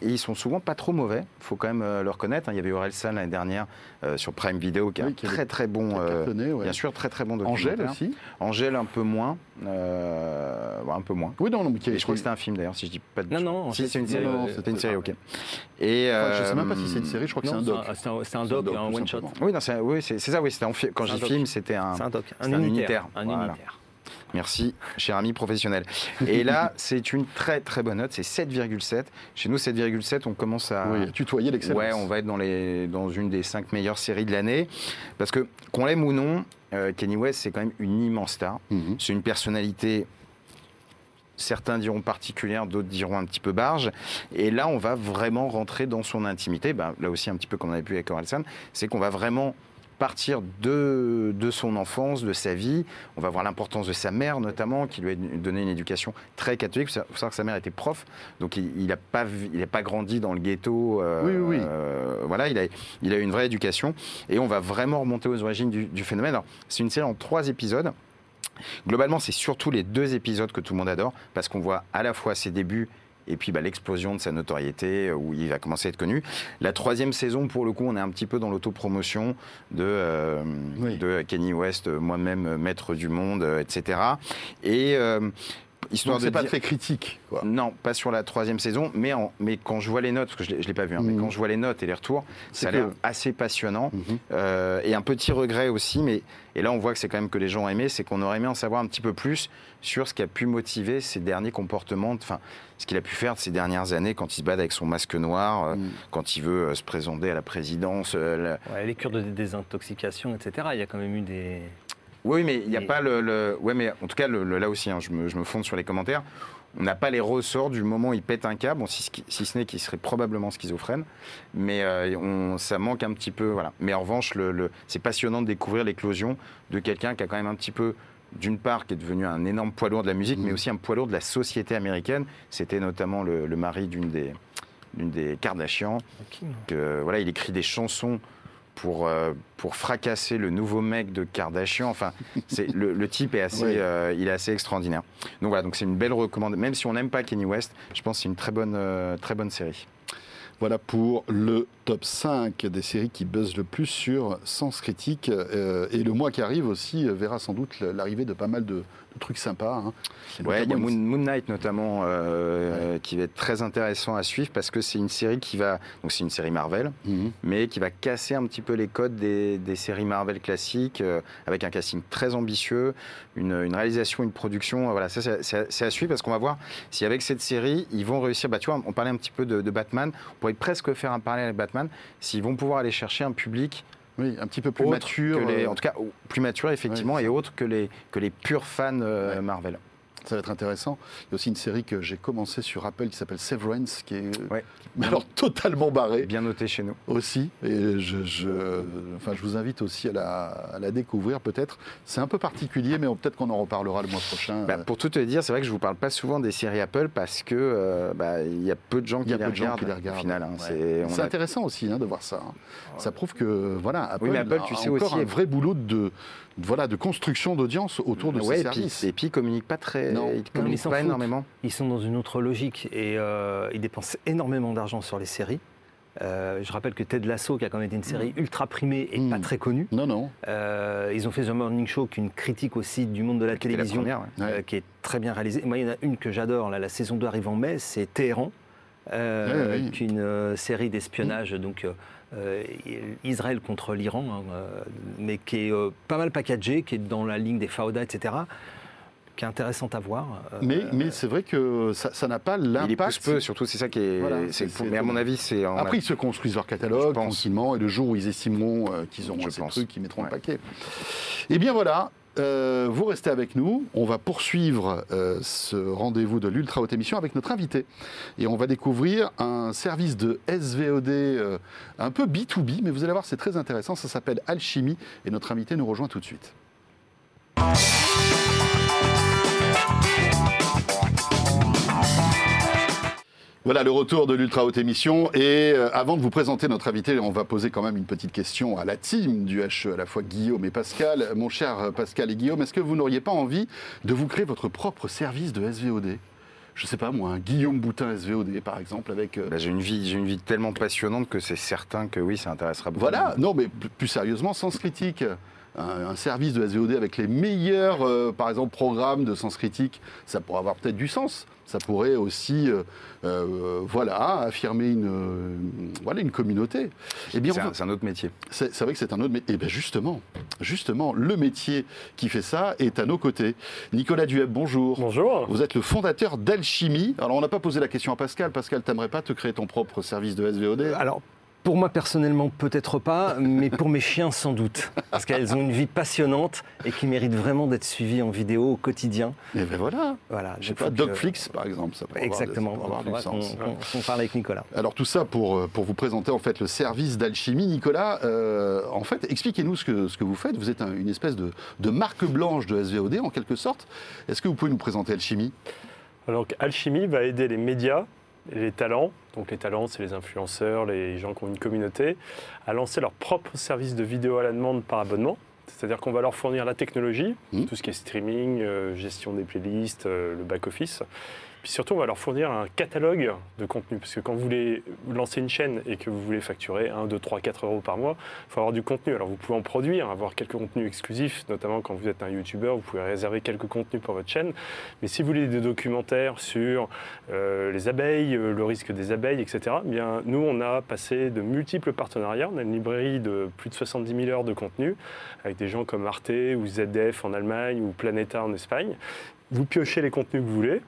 Et ils sont souvent pas trop mauvais, faut quand même euh, le reconnaître. hein. Il y avait Orelsan l'année dernière euh, sur Prime Video qui est Oui, un très très bon, euh, cartonné, ouais. bien sûr très très bon documentaire. Angèle aussi. Angèle un peu moins, euh, ouais, un peu moins. Oui, non, non, mais qui a Et je crois que c'était un film d'ailleurs, si je dis pas de Non, non, Si c'est une non, série, non, c'était c'était une série, ok. Et Enfin, je sais même pas si c'est une série, je crois que c'est un doc. c'est un- doc, un tout one shot. simplement. Oui, non, c'est oui, c'est c'est ça, oui, quand doc. film, c'était un, C'est un doc, c'est un unitaire. Un unitaire. Merci, cher ami professionnel. Et là, c'est une très très bonne note, c'est 7,7. Chez nous, 7,7, on commence à. Oui, tutoyer l'excellence. Ouais, on va être dans, les, dans une des cinq meilleures séries de l'année. Parce que, qu'on l'aime ou non, euh, Kenny West, c'est quand même une immense star. Mhm. C'est une personnalité, certains diront particulière, d'autres diront un petit peu barge. Et là, on va vraiment rentrer dans son intimité. Ben, là aussi, un petit peu comme on avait pu avec Orelsan, c'est qu'on va vraiment partir de, de son enfance, de sa vie. On va voir l'importance de sa mère, notamment, qui lui a donné une éducation très catholique. Il faut savoir que sa mère était prof, donc il n'a pas, il a pas grandi dans le ghetto. euh, Oui, oui, oui. euh, voilà, il a, il a eu une vraie éducation. Et on va vraiment remonter aux origines du, du phénomène. Alors, c'est une série en trois épisodes. Globalement, c'est surtout les deux épisodes que tout le monde adore, parce qu'on voit à la fois ses débuts et puis bah, l'explosion de sa notoriété, euh, où il va commencer à être connu. La troisième saison, pour le coup, on est un petit peu dans l'autopromotion de, euh, Oui. de Kenny West, euh, moi-même euh, maître du monde, etc. Et euh, histoire Donc de c'est pas dire- très critique. Quoi. non, pas sur la troisième saison, mais, en- mais quand je vois les notes, parce que je ne l'ai pas vu, hein, mais Mhm. quand je vois les notes et les retours, C'est ça a l'air que- assez passionnant. Mhm. Euh, et un petit regret aussi, mais et là on voit que c'est quand même que les gens ont aimé, c'est qu'on aurait aimé en savoir un petit peu plus sur ce qui a pu motiver ces derniers comportements, enfin ce qu'il a pu faire de ces dernières années quand il se bat avec son masque noir, euh, Mhm. quand il veut euh, se présenter à la présidence. euh, la- Ouais, les cures de désintoxication, etc. Il y a quand même eu des. Oui, mais il n'y a Et- pas le, le- Ouais, mais en tout cas, le, le- là aussi, hein, je, me, je me fonde sur les commentaires. On n'a pas les ressorts du moment où il pète un câble, bon, si, ce qui- si ce n'est qu'il serait probablement schizophrène. Mais euh, on- ça manque un petit peu. Voilà. Mais en revanche, le, c'est passionnant de découvrir l'éclosion de quelqu'un qui a quand même un petit peu. D'une part, qui est devenu un énorme poids lourd de la musique, mais aussi un poids lourd de la société américaine. C'était notamment le, le mari d'une des, d'une des Kardashian. Que, voilà, il écrit des chansons pour, euh, pour fracasser le nouveau mec de Kardashian. Enfin, c'est, le, le type est assez, Oui. euh, il est assez extraordinaire. Donc voilà, donc c'est une belle recommandation. Même si on n'aime pas Kenny West, je pense que c'est une très bonne, euh, très bonne série. Voilà pour le top 5 des séries qui buzzent le plus sur Sens Critique. Et le mois qui arrive aussi verra sans doute l'arrivée de pas mal de, trucs sympas. hein. Ouais, il y a Moon, Knight notamment, euh, qui va être très intéressant à suivre parce que c'est une série qui va, donc c'est une série Marvel, Mhm. mais qui va casser un petit peu les codes des, des séries Marvel classiques, euh, avec un casting très ambitieux, une, une réalisation, une production. Voilà, ça c'est- à- suivre parce qu'on va voir si avec cette série ils vont réussir. Bah, tu vois, on parlait un petit peu de, de Batman, on pourrait presque faire un parallèle avec Batman, s'ils vont pouvoir aller chercher un public Oui, un petit peu plus mature. les, euh, en tout cas plus mature effectivement et autre que les que les purs fans euh, Ouais. Marvel. Ça va être intéressant. Il y a aussi une série que j'ai commencé sur Apple qui s'appelle Severance, qui est Ouais. mais alors totalement barrée Bien noté chez nous. aussi. Et je, je- enfin, je vous invite aussi à la, à la découvrir peut-être. C'est un peu particulier, mais peut-être qu'on en reparlera le mois prochain. Bah, pour tout te dire, c'est vrai que je vous parle pas souvent des séries Apple parce que euh, bah, il y a peu de gens qui y a les peu de gens regardent. qui les regardent. Au final, hein. Ouais. C'est- on C'est a- intéressant aussi hein, de voir ça. hein. Ça prouve que voilà, Apple, Oui, mais Apple, a tu sais encore aussi- un vrai boulot de, voilà, de construction d'audience autour de ouais, ces et puis, et puis ils communiquent pas très, Non. ils communiquent ils pas énormément. Ils sont dans une autre logique et euh, ils dépensent énormément d'argent sur les séries. Euh, je rappelle que Ted Lasso, qui a quand même été une série ultra primée et Mm. pas très connue, Non, non. euh, ils ont fait The Morning Show, qui est une critique aussi du monde de la Qui était la télévision, première, ouais. Ouais. euh, qui est très bien réalisée. Moi, il y en a une que j'adore, la saison 2 arrive en mai, c'est Téhéran, euh, Ouais, ouais. qui est une euh, série d'espionnage, donc euh, Israël contre l'Iran, hein, euh, mais qui est euh, pas mal packagée, qui est dans la ligne des Fauda, etc., qui est intéressante à voir. Euh, Mais, mais c'est vrai que ça n'a pas Il les pousse l'impact. peu, surtout, c'est ça qui est. Voilà, c'est- c'est- mais à mon avis, c'est. Après, ils se construisent leur catalogue tranquillement, et le jour où ils estimeront euh, qu'ils auront Je assez pense. trucs, ils mettront le Ouais. paquet. Et bien voilà, euh, vous restez avec nous. On va poursuivre euh, ce rendez-vous de l'Ultra Haute Émission avec notre invité. Et on va découvrir un service de SVOD euh, un peu B2B, mais vous allez voir, c'est très intéressant. Ça s'appelle Alchimie, et notre invité nous rejoint tout de suite. Voilà le retour de l'Ultra Haute Émission. Et euh, avant de vous présenter notre invité, on va poser quand même une petite question à la team du HE, à la fois Guillaume et Pascal. Mon cher Pascal et Guillaume, est-ce que vous n'auriez pas envie de vous créer votre propre service de SVOD Je sais pas moi, un Guillaume Boutin SVOD par exemple, avec. euh, Bah, j'ai une vie, j'ai une vie tellement passionnante que c'est certain que oui, ça intéressera beaucoup. Voilà, non, mais plus sérieusement, Sens Critique. Un, un service de SVOD avec les meilleurs, euh, par exemple, programmes de Sens Critique, ça pourrait avoir peut-être du sens. Ça pourrait aussi, euh, euh, voilà, affirmer une, euh, voilà, une communauté. Eh bien, C'est un, va- c'est un autre métier. c'est c'est vrai que c'est un autre métier. Et bien justement, justement, le métier qui fait ça est à nos côtés. Nicolas Dueb, bonjour. Bonjour. Vous êtes le fondateur d'Alchimie. Alors, on n'a pas posé la question à Pascal. Pascal, t'aimerais pas te créer ton propre service de SVOD Alors, pour moi personnellement, peut-être pas, mais pour mes chiens, sans doute. Parce qu'elles ont une vie passionnante et qui méritent vraiment d'être suivies en vidéo au quotidien. Et ben voilà. Voilà, Je sais donc pas, faut que- Dogflix, par exemple, ça pourrait avoir- Exactement. ça pourrait avoir, du Faudra sens. qu'on- qu'on- qu'on parle avec Nicolas. Alors tout ça pour, euh, pour vous présenter en fait le service d'alchimie. Nicolas, euh, en fait, expliquez-nous ce que, ce que vous faites. Vous êtes un- une espèce de, de marque blanche de SVOD en quelque sorte. Est-ce que vous pouvez nous présenter Alchimie? Alors Alchimie va aider les médias les talents, donc les talents c'est les influenceurs, les gens qui ont une communauté, à lancer leur propre service de vidéo à la demande par abonnement. C'est-à-dire qu'on va leur fournir la technologie, Mhm. tout ce qui est streaming, euh, gestion des playlists, euh, le back-office. Puis surtout, on va leur fournir un catalogue de contenu. Parce que quand vous voulez lancer une chaîne et que vous voulez facturer 1, 2, 3, 4 euros par mois, il faut avoir du contenu. Alors vous pouvez en produire, avoir quelques contenus exclusifs, notamment quand vous êtes un YouTuber, vous pouvez réserver quelques contenus pour votre chaîne. Mais si vous voulez des documentaires sur euh, les abeilles, euh, le risque des abeilles, etc., eh bien, nous, on a passé de multiples partenariats. On a une librairie de plus de 70 000 heures de contenu avec des gens comme Arte ou ZDF en Allemagne ou Planeta en Espagne. Vous piochez les contenus que vous voulez,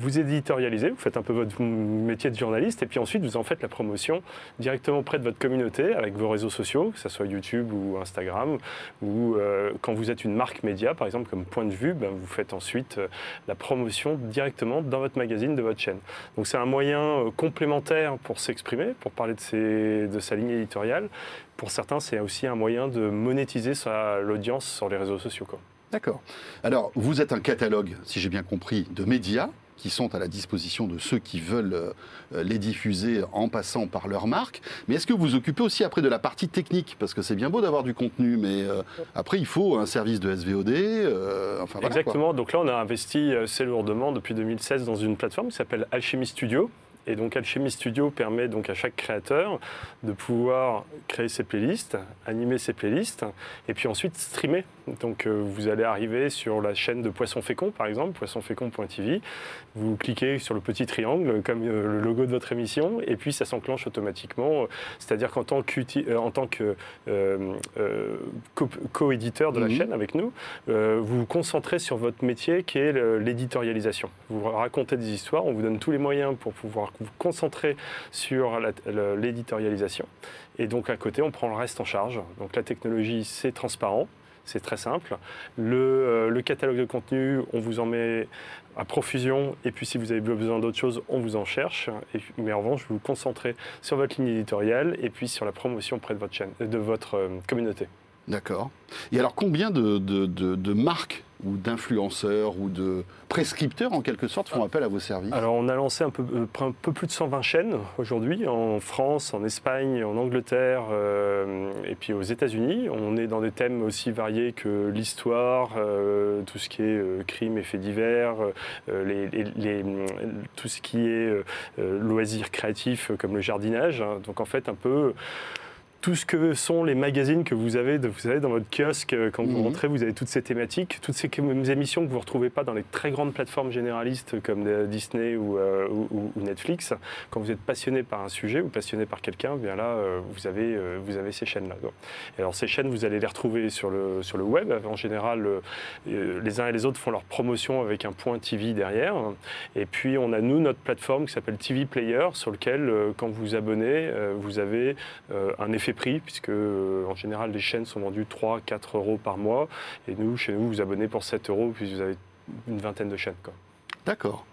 vous éditorialisez, vous faites un peu votre métier de journaliste, et puis ensuite vous en faites la promotion directement près de votre communauté avec vos réseaux sociaux, que ce soit YouTube ou Instagram, ou euh, quand vous êtes une marque média, par exemple comme Point de Vue, ben, vous faites ensuite euh, la promotion directement dans votre magazine, de votre chaîne. Donc c'est un moyen euh, complémentaire pour s'exprimer, pour parler de, sa ligne éditoriale. Pour certains, c'est aussi un moyen de monétiser l'audience sur les réseaux sociaux. D'accord. Alors, vous êtes un catalogue, si j'ai bien compris, de médias qui sont à la disposition de ceux qui veulent euh, les diffuser en passant par leur marque. Mais est-ce que vous vous occupez aussi après de la partie technique? Parce que c'est bien beau d'avoir du contenu, mais euh, après, il faut un service de SVOD. euh. Exactement. Donc là, on a investi assez lourdement depuis 2016 dans une plateforme qui s'appelle Alchemy Studio. Et donc Alchemy Studio permet donc à chaque créateur de pouvoir créer ses playlists, animer ses playlists, et puis ensuite streamer Donc euh, vous allez arriver sur la chaîne de Poisson Fécond, par exemple, poissonfécond.tv. Vous cliquez sur le petit triangle, comme euh, le logo de votre émission, et puis ça s'enclenche automatiquement. C'est-à-dire qu'en tant, euh, en tant que co- co-éditeur de la Mhm. chaîne avec nous, vous vous concentrez sur votre métier qui est l'éditorialisation. Vous racontez des histoires, on vous donne tous les moyens pour pouvoir vous concentrer sur l'éditorialisation. Et donc à côté, on prend le reste en charge. Donc la technologie, c'est transparent. C'est très simple. Le, euh, le catalogue de contenu, on vous en met à profusion. Et puis, si vous avez besoin d'autres choses, on vous en cherche. Mais en revanche, vous vous concentrez sur votre ligne éditoriale et puis sur la promotion auprès de votre chaîne, de votre euh, communauté. D'accord. Et alors, combien de, de- de- de marques ou d'influenceurs ou de prescripteurs, en quelque sorte, font appel à vos services? Alors, on a lancé un peu, euh, un peu plus de 120 chaînes aujourd'hui en France, en Espagne, en Angleterre euh, et puis aux États-Unis. On est dans des thèmes aussi variés que l'histoire, euh, tout ce qui est euh, crime et faits divers, les, les- les- tout ce qui est loisirs créatifs comme le jardinage. hein. Donc, en fait, un peu tout ce que sont les magazines que vous avez, vous savez, dans votre kiosque, euh, quand vous Mhm. rentrez, vous avez toutes ces thématiques, toutes ces émissions que vous ne retrouvez pas dans les très grandes plateformes généralistes comme euh, Disney ou, euh, ou- Netflix. Quand vous êtes passionné par un sujet ou passionné par quelqu'un, bien là, euh, vous avez, euh, vous avez ces chaînes-là. Alors ces chaînes, vous allez les retrouver sur le, sur le web. En général, les uns et les autres font leur promotion avec un point TV derrière. Et puis on a nous notre plateforme qui s'appelle TV Player, sur lequel quand vous vous abonnez, vous avez un effet prix, puisque euh, en général les chaînes sont vendues 3-4 euros par mois. Et nous, chez nous, vous abonnez pour 7 euros, puis vous avez une vingtaine de chaînes. D'accord.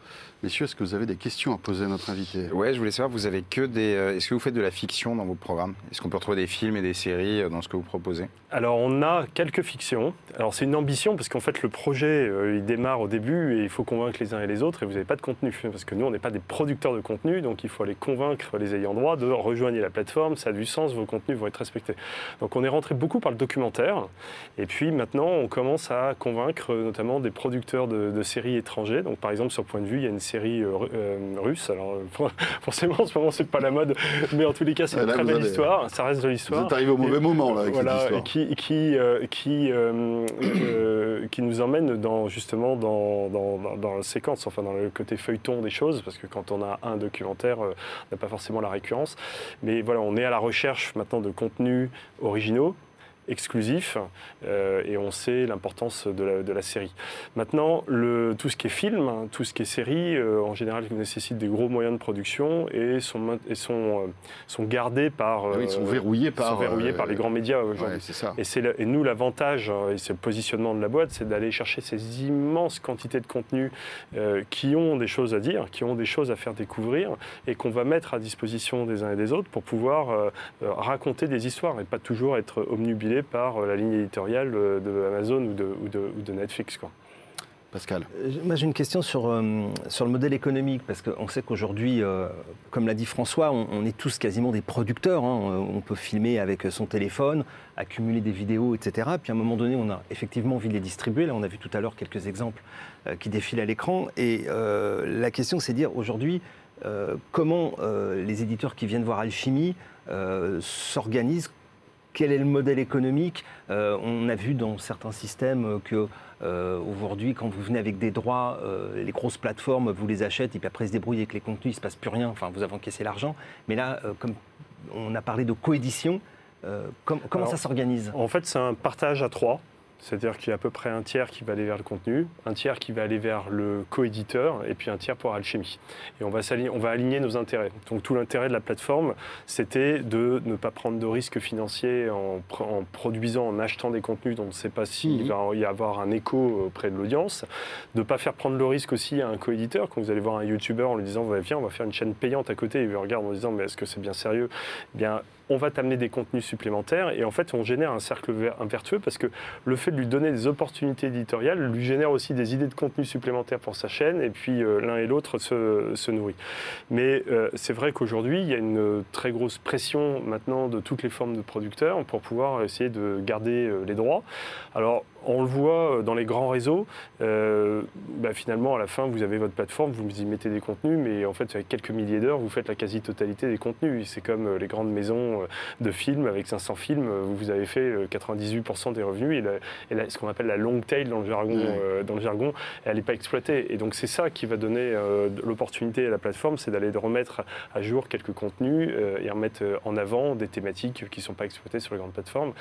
Messieurs, est-ce que vous avez des questions à poser à notre invité? Ouais, je voulais savoir, vous avez que des. euh, Est-ce que vous faites de la fiction dans vos programmes? Est-ce qu'on peut retrouver des films et des séries euh, dans ce que vous proposez? Alors on a quelques fictions. Alors c'est une ambition parce qu'en fait le projet euh, il démarre au début et il faut convaincre les uns et les autres et vous n'avez pas de contenu parce que nous on n'est pas des producteurs de contenu donc il faut aller convaincre les ayants droit de rejoindre la plateforme, ça a du sens, vos contenus vont être respectés. Donc on est rentré beaucoup par le documentaire et puis maintenant on commence à convaincre notamment des producteurs de, de séries étrangers. Donc par exemple sur Point de vue il y a une série euh, euh, russe. Alors euh, forcément en ce moment c'est pas la mode mais en tous les cas c'est une très vous belle allez- histoire, ça reste de Vous l'histoire. êtes arrivé au mauvais Et- moment, là, avec voilà, cette histoire. et qui, qui, qui, qui nous emmène dans, justement dans, dans, dans- dans la séquence, enfin dans le côté feuilleton des choses, parce que quand on a un documentaire, on n'a pas forcément la récurrence. Mais voilà, on est à la recherche maintenant de contenus originaux exclusifs euh, et on sait l'importance de la, de la série. Maintenant, le, tout ce qui est film, hein, tout ce qui est série, euh, en général, nécessite des gros moyens de production et sont, main- et sont, euh, sont gardés par, Ah oui, ils sont verrouillés sont par. verrouillés par les grands médias aujourd'hui. Ouais. Et, c'est le- et nous, l'avantage, euh, et c'est le positionnement de la boîte, c'est d'aller chercher ces immenses quantités de contenus qui ont des choses à dire, qui ont des choses à faire découvrir, et qu'on va mettre à disposition des uns et des autres pour pouvoir raconter des histoires et pas toujours être omnubilé par euh, la ligne éditoriale euh, de Amazon ou de, ou de- ou de Netflix. Quoi. Pascal. Euh, Moi, j'ai une question sur, euh, sur le modèle économique, parce qu'on sait qu'aujourd'hui, euh, comme l'a dit François, on, on est tous quasiment des producteurs. hein. On peut filmer avec son téléphone, accumuler des vidéos, etc. Puis à un moment donné, on a effectivement envie de les distribuer. Là, on a vu tout à l'heure quelques exemples euh, qui défilent à l'écran. Et euh, la question, c'est de dire aujourd'hui, euh, comment euh, les éditeurs qui viennent voir Alchimie euh, s'organisent quel est le modèle économique Euh, On a vu dans certains systèmes que euh, aujourd'hui, quand vous venez avec des droits, euh, les grosses plateformes vous les achètent et puis après ils se débrouillent avec les contenus, il ne se passe plus rien. Enfin, vous avez encaissé l'argent. Mais là, comme on a parlé de coédition, com- comment Alors, ça s'organise? En fait, c'est un partage à trois. C'est-à-dire qu'il y a à peu près un tiers qui va aller vers le contenu, un tiers qui va aller vers le coéditeur et puis un tiers pour Alchimie. Et on va, s'aligner- on va aligner nos intérêts. Donc tout l'intérêt de la plateforme, c'était de ne pas prendre de risques financiers en, pr- en produisant, en achetant des contenus dont on ne sait pas s'il Mhm. va y avoir un écho auprès de l'audience, de ne pas faire prendre le risque aussi à un coéditeur. Quand vous allez voir un YouTuber en lui disant viens, on va faire une chaîne payante à côté, et il vous regarde en disant mais est-ce que c'est bien sérieux? Eh bien, on va t'amener des contenus supplémentaires et en fait on génère un cercle vertueux parce que le fait de lui donner des opportunités éditoriales lui génère aussi des idées de contenu supplémentaires pour sa chaîne et puis euh, l'un et l'autre se, nourrit. Mais euh, c'est vrai qu'aujourd'hui il y a une très grosse pression maintenant de toutes les formes de producteurs pour pouvoir essayer de garder euh, les droits. Alors on le voit dans les grands réseaux. euh, bah, finalement, à la fin, vous avez votre plateforme, vous y mettez des contenus, mais en fait, avec quelques milliers d'heures, vous faites la quasi-totalité des contenus. C'est comme euh, les grandes maisons euh, de films avec 500 films, euh, vous avez fait euh, 98% des revenus et, la- et la- ce qu'on appelle la long tail dans le jargon, euh, dans le jargon elle n'est pas exploitée. Et donc c'est ça qui va donner euh, l'opportunité à la plateforme, c'est d'aller remettre à jour quelques contenus euh, et remettre euh, en avant des thématiques qui ne sont pas exploitées sur les grandes plateformes.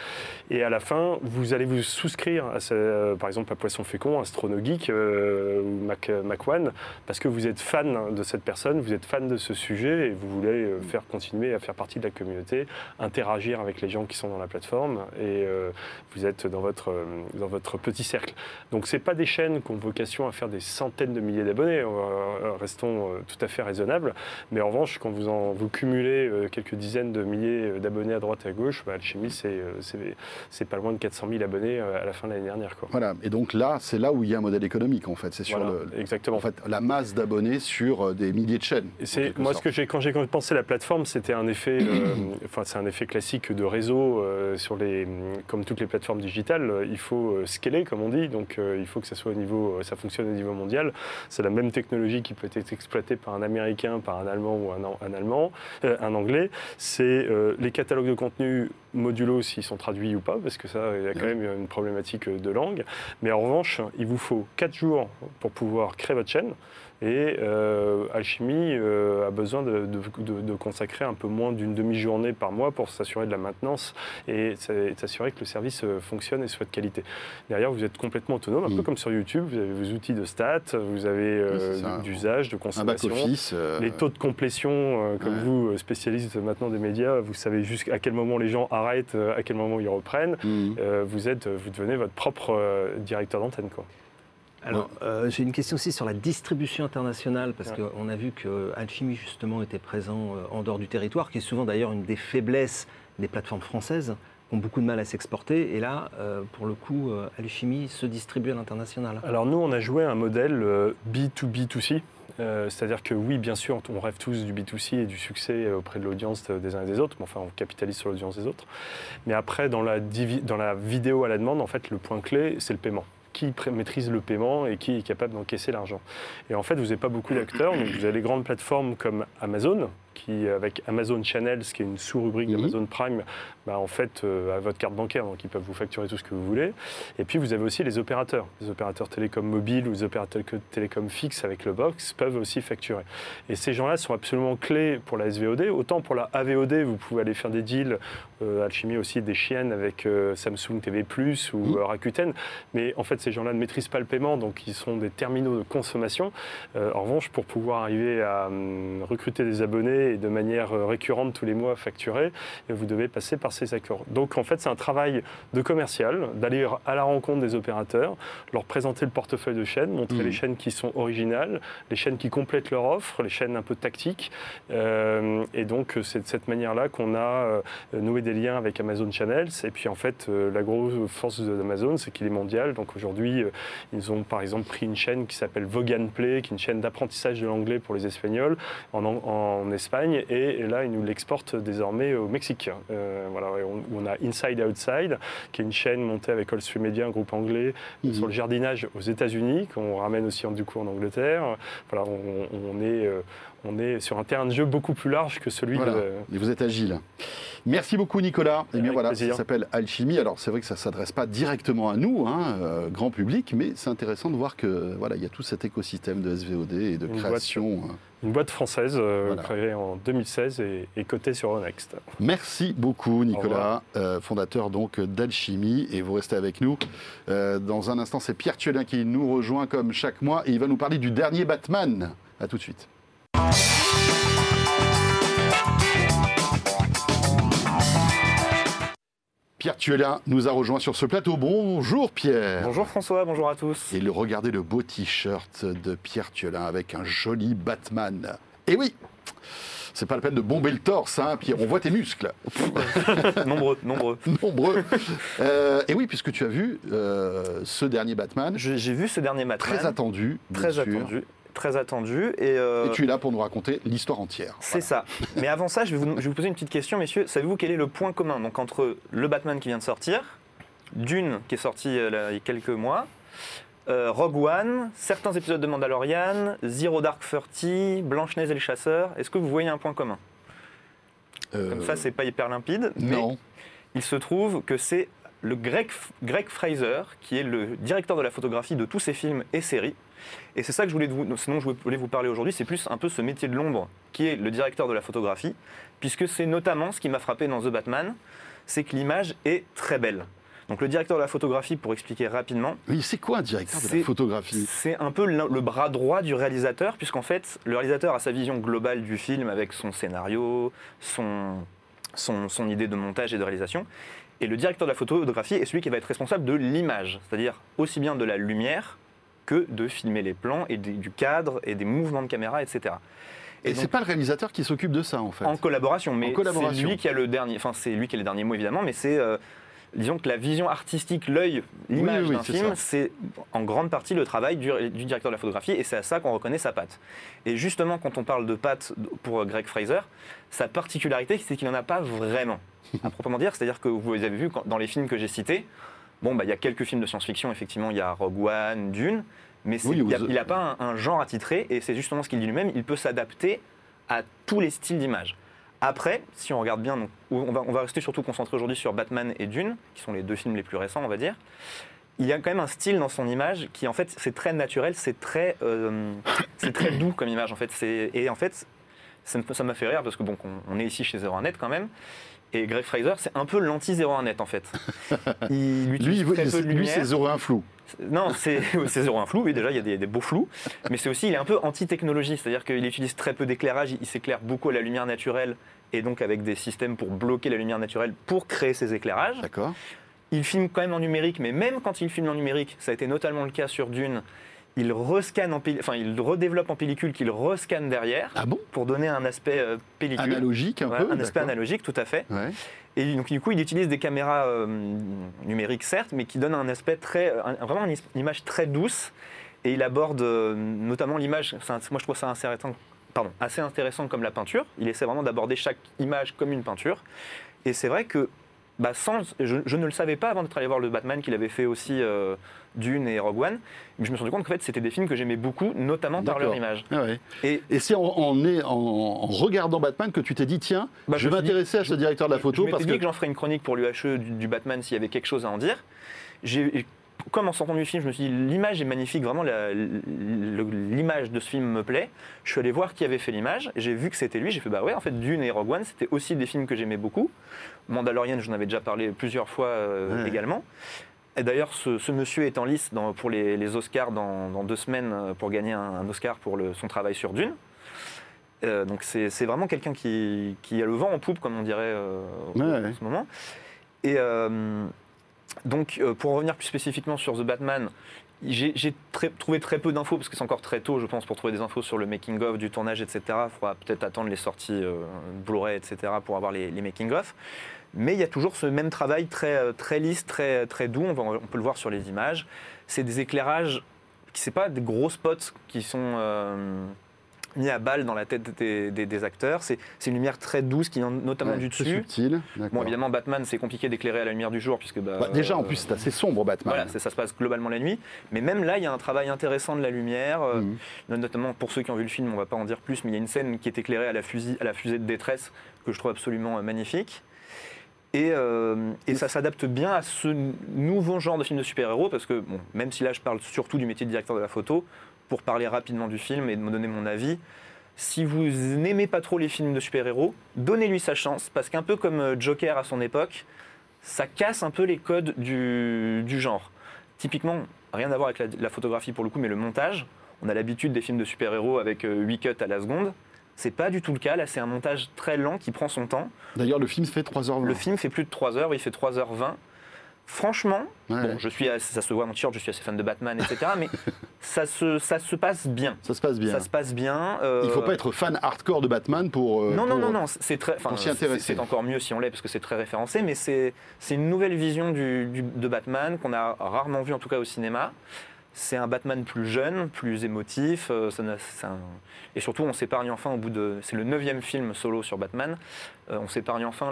Et à la fin, vous allez vous souscrire euh, par exemple, à Poisson Fécond, Astrono Geek euh, ou Mac, Mac One, parce que vous êtes fan de cette personne, vous êtes fan de ce sujet et vous voulez euh, faire continuer à faire partie de la communauté, interagir avec les gens qui sont dans la plateforme et euh, vous êtes dans votre, euh, dans votre petit cercle. Donc c'est pas des chaînes qui ont vocation à faire des centaines de milliers d'abonnés, euh, restons euh, tout à fait raisonnables, mais en revanche quand vous, en, vous cumulez euh, quelques dizaines de milliers euh, d'abonnés à droite et à gauche, bah, Alchemy c'est euh, pas loin de 400 000 abonnés euh, à la fin de l'année dernière. Quoi. Voilà. Et donc là, c'est là où il y a un modèle économique, en fait. C'est sur Voilà, le, exactement. en fait, la masse d'abonnés sur euh, des milliers de chaînes. Et moi sorte. ce que j'ai quand j'ai pensé la plateforme, c'était un effet, euh, enfin c'est un effet classique de réseau euh, sur les, comme toutes les plateformes digitales, il faut scaler comme on dit, donc euh, il faut que ça soit au niveau, ça fonctionne au niveau mondial. C'est la même technologie qui peut être exploitée par un Américain, par un Allemand ou un, un Allemand, un Anglais. C'est les catalogues de contenu modulo s'ils sont traduits ou pas, parce que ça, il y a quand même une problématique de langue. Mais en revanche, il vous faut 4 jours pour pouvoir créer votre chaîne. Et euh, Alchemy euh, a besoin de, de- de- de consacrer un peu moins d'une demi-journée par mois pour s'assurer de la maintenance et s'assurer que le service euh, fonctionne et soit de qualité. Derrière, vous êtes complètement autonome, un peu comme sur YouTube. Vous avez vos outils de stats, vous avez euh, d'usage, de consommation. Les taux de complétion, comme Ouais. vous, spécialistes maintenant des médias, vous savez jusqu'à quel moment les gens arrêtent, à quel moment ils reprennent. Euh, vous, êtes, vous devenez votre propre directeur d'antenne. Quoi. Alors, euh, j'ai une question aussi sur la distribution internationale, parce Ouais. qu'on a vu que Alchemy, justement, était présent euh, en dehors du territoire, qui est souvent d'ailleurs une des faiblesses des plateformes françaises, qui ont beaucoup de mal à s'exporter. Et là, euh, pour le coup, Alchemy se distribue à l'international. Alors nous, on a joué un modèle euh, B2B2C. Euh, C'est-à-dire que oui, bien sûr, on rêve tous du B2C et du succès auprès de l'audience des uns et des autres, mais enfin, on capitalise sur l'audience des autres. Mais après, dans la, dans la vidéo à la demande, en fait, le point clé, c'est le paiement. Qui maîtrise le paiement et qui est capable d'encaisser l'argent. Et en fait, vous n'avez pas beaucoup d'acteurs. Donc, vous avez les grandes plateformes comme Amazon, qui, avec Amazon Channels, qui est une sous-rubrique Mhm. d'Amazon Prime, bah, en fait, euh, à votre carte bancaire, donc ils peuvent vous facturer tout ce que vous voulez. Et puis, vous avez aussi les opérateurs. Les opérateurs télécom mobiles ou les opérateurs télécom fixes avec le box peuvent aussi facturer. Et ces gens-là sont absolument clés pour la SVOD. Autant pour la AVOD, vous pouvez aller faire des deals. Euh, Alchemy aussi des chiennes avec euh, Samsung TV Plus ou Mhm. euh, Rakuten. Mais en fait, ces gens-là ne maîtrisent pas le paiement, donc ils sont des terminaux de consommation. Euh, en revanche, pour pouvoir arriver à hum, recruter des abonnés et de manière euh, récurrente tous les mois facturer, euh, vous devez passer par ces accords. Donc en fait, c'est un travail de commercial, d'aller à la rencontre des opérateurs, leur présenter le portefeuille de chaînes, montrer Mhm. les chaînes qui sont originales, les chaînes qui complètent leur offre, les chaînes un peu tactiques. Euh, et donc, euh, c'est de cette manière-là qu'on a noué des liens avec Amazon Channels. Et puis, en fait, la grosse force d'Amazon, c'est qu'il est mondial. Donc, aujourd'hui, ils ont par exemple pris une chaîne qui s'appelle Vogan Play, qui est une chaîne d'apprentissage de l'anglais pour les Espagnols en, en Espagne. Et là, ils nous l'exportent désormais au Mexique. Euh, voilà, on, on a Inside Outside, qui est une chaîne montée avec All Stream Media, un groupe anglais, Mhm. sur le jardinage aux États-Unis, qu'on ramène aussi en, du coup en Angleterre. Voilà, on, on est, euh, on est sur un terrain de jeu beaucoup plus large que celui Voilà. de. Et vous êtes agile. Merci beaucoup Nicolas. Et bien Avec voilà, plaisir. ça s'appelle Alchimie. Alors c'est vrai que ça ne s'adresse pas directement à nous, hein, euh, grand public, mais c'est intéressant de voir que voilà, il y a tout cet écosystème de SVOD et de Une boîte. Une boîte française euh, Voilà. créée en 2016 et, et cotée sur Euronext. Merci beaucoup Nicolas, euh, fondateur donc d'Alchimie, et vous restez avec nous. Euh, dans un instant, c'est Pierre Thiolin qui nous rejoint comme chaque mois et il va nous parler du dernier Batman. À tout de suite. Pierre Thiolin nous a rejoint sur ce plateau. Bonjour Pierre. Bonjour François, bonjour à tous. Et le, regardez le beau t-shirt de Pierre Thiolin avec un joli Batman. Et oui, c'est pas la peine de bomber le torse, hein, Pierre. On voit tes muscles, nombreux, nombreux. nombreux. Euh, et oui, puisque tu as vu euh, ce dernier Batman, J'ai vu ce dernier match. très attendu, Très sûr. attendu. Très attendu. Et, euh, Et tu es là pour nous raconter l'histoire entière. c'est ça. Mais avant ça, je vais, vous, je vais vous poser une petite question, messieurs. Savez-vous quel est le point commun donc, entre le Batman qui vient de sortir Dune, qui est sorti euh, là, il y a quelques mois, euh, Rogue One, certains épisodes de Mandalorian, Zero Dark Thirty, Blanche-Neige et le Chasseur. Est-ce que vous voyez un point commun? Euh, Comme ça, c'est pas hyper limpide, mais Non. il se trouve que c'est le Greg, Greg Fraser qui est le directeur de la photographie de tous ces films et séries. Et c'est ça que je voulais vous, sinon je voulais vous parler aujourd'hui, c'est plus un peu ce métier de l'ombre qui est le directeur de la photographie, puisque c'est notamment ce qui m'a frappé dans The Batman, c'est que l'image est très belle. Donc le directeur de la photographie, pour expliquer rapidement, Oui, c'est quoi un directeur de la photographie? c'est un peu le le bras droit du réalisateur, puisqu'en fait, le réalisateur a sa vision globale du film avec son scénario, son, son, son idée de montage et de réalisation. Et le directeur de la photographie est celui qui va être responsable de l'image, c'est-à-dire aussi bien de la lumière que de filmer les plans et du cadre et des mouvements de caméra, etc. Et, Et c'est pas le réalisateur qui s'occupe de ça, en fait. En collaboration, mais En collaboration. c'est lui qui a le dernier, enfin c'est lui qui a les derniers mots évidemment, mais c'est euh, disons que la vision artistique, l'œil, l'image oui, oui, d'un c'est film, c'est en grande partie le travail du, du directeur de la photographie et c'est à ça qu'on reconnaît sa patte. Et justement, quand on parle de patte pour euh, Greg Fraser, sa particularité, c'est qu'il n'en a pas vraiment, à proprement dire. C'est-à-dire que vous avez vu dans les films que j'ai cités, bon, bah, il y a quelques films de science-fiction, effectivement, il y a Rogue One, Dune, mais Oui, il n'a pas un, un genre attitré et c'est justement ce qu'il dit lui-même, il peut s'adapter à tous les styles d'image. Après, si on regarde bien, donc, on, va, on va rester surtout concentré aujourd'hui sur Batman et Dune, qui sont les deux films les plus récents, on va dire. Il y a quand même un style dans son image qui, en fait, c'est très naturel, c'est très, euh, c'est très doux comme image, en fait. Et en fait, ça m'a fait rire parce que bon, on, on est ici chez 01net quand même. Et Greg Fraser, c'est un peu l'anti-01net en fait. Il Lui, utilise il- très peu de lui, c'est zéro un flou. Non, c'est c'est zéro un flou, oui, déjà, il y a des, des beaux flous. Mais c'est aussi, il est un peu anti-technologie, c'est-à-dire qu'il utilise très peu d'éclairage, il, il s'éclaire beaucoup à la lumière naturelle et donc avec des systèmes pour bloquer la lumière naturelle pour créer ses éclairages. D'accord. Il filme quand même en numérique, mais même quand il filme en numérique, ça a été notamment le cas sur Dune, il rescanne en pelli- enfin, il redéveloppe en pellicule qu'il rescanne derrière Ah bon? pour donner un aspect euh, pellicule. Analogique un peu un aspect analogique, tout à fait. Ouais. Et donc, du coup, il utilise des caméras euh, numériques, certes, mais qui donnent un aspect très. un- vraiment une, image très douce. Et il aborde euh, notamment l'image. Moi, je trouve ça assez intéressant, pardon, assez intéressant comme la peinture. Il essaie vraiment d'aborder chaque image comme une peinture. Et c'est vrai que. Bah, sans, je, je ne le savais pas avant d'être allé voir le Batman qu'il avait fait aussi euh, Dune et Rogue One. Mais je me suis rendu compte qu'en fait c'était des films que j'aimais beaucoup, notamment par leur image. Ah ouais. Et Et c'est en, en est- en- en regardant Batman que tu t'es dit tiens, Bah, je je vais m'intéresser à ce directeur de la Je photo m'étais parce dit que que, j'en ferais une chronique pour l'UHE du, du Batman s'il y avait quelque chose à en dire. J'ai, comme en sortant du film, je me suis dit l'image est magnifique, vraiment l'image de ce film me plaît. Je suis allé voir qui avait fait l'image, j'ai vu que c'était lui, j'ai fait bah ouais, en fait Dune et Rogue One, c'était aussi des films que j'aimais beaucoup. Mandalorian, j'en avais déjà parlé plusieurs fois euh, Ouais. également. Et d'ailleurs, ce, ce monsieur est en lice dans- pour les, les Oscars dans, dans deux semaines euh, pour gagner un, un Oscar pour le- son travail sur Dune. Euh, donc c'est vraiment quelqu'un qui, qui a le vent en poupe, comme on dirait euh, Ouais, en ouais. ce moment. Et donc, euh, pour revenir plus spécifiquement sur The Batman, j'ai trouvé très peu d'infos, parce que c'est encore très tôt, je pense, pour trouver des infos sur le making-of, du tournage, etc. Il faudra peut-être attendre les sorties euh, Blu-ray, etc., pour avoir les, making-of. Mais il y a toujours ce même travail très, euh, très lisse, très, très doux, on, peut le voir sur les images. C'est des éclairages, qui c'est pas des gros spots qui sont mis à balle dans la tête des, des- des acteurs. C'est une lumière très douce qui vient notamment Ouais, du dessus. subtil. Bon, évidemment, Batman, c'est compliqué d'éclairer à la lumière du jour, puisque. bah, Bah, déjà en euh, plus c'est assez sombre Batman. Voilà, ça se passe globalement la nuit. Mais même là, il y a un travail intéressant de la lumière. euh, Mhm. Notamment pour ceux qui ont vu le film, on va pas en dire plus, mais il y a une scène qui est éclairée à la, fusil- à la fusée de détresse que je trouve absolument euh, magnifique. Et, euh, et ça s'adapte bien à ce nouveau genre de film de super-héros, parce que bon, même si là je parle surtout du métier de directeur de la photo, pour parler rapidement du film et de me donner mon avis, si vous n'aimez pas trop les films de super-héros, donnez-lui sa chance, parce qu'un peu comme euh, Joker à son époque, ça casse un peu les codes du, du genre. Typiquement, rien à voir avec la, la photographie pour le coup, mais le montage. On a l'habitude des films de super-héros avec 8 cuts à la seconde. C'est pas du tout le cas. Là, c'est un montage très lent qui prend son temps. D'ailleurs le film fait 3h20. Le film fait plus de 3 heures, il fait 3h20. Franchement, Ouais. bon, je suis assez- ça se voit dans mon t-shirt, je suis assez fan de Batman, etc. mais ça se, ça se passe bien. Ça se passe bien. Ça se passe bien. euh, Il faut pas être fan hardcore de Batman pour. euh, non, non, pour- non, non, c'est très. c'est- encore mieux si on l'est parce que c'est très référencé, mais c'est c'est une nouvelle vision du, du- de Batman qu'on a rarement vu en tout cas au cinéma. C'est un Batman plus jeune, plus émotif. euh, ça un- Et surtout, on s'épargne enfin au bout de. C'est le neuvième film solo sur Batman. euh, on s'épargne enfin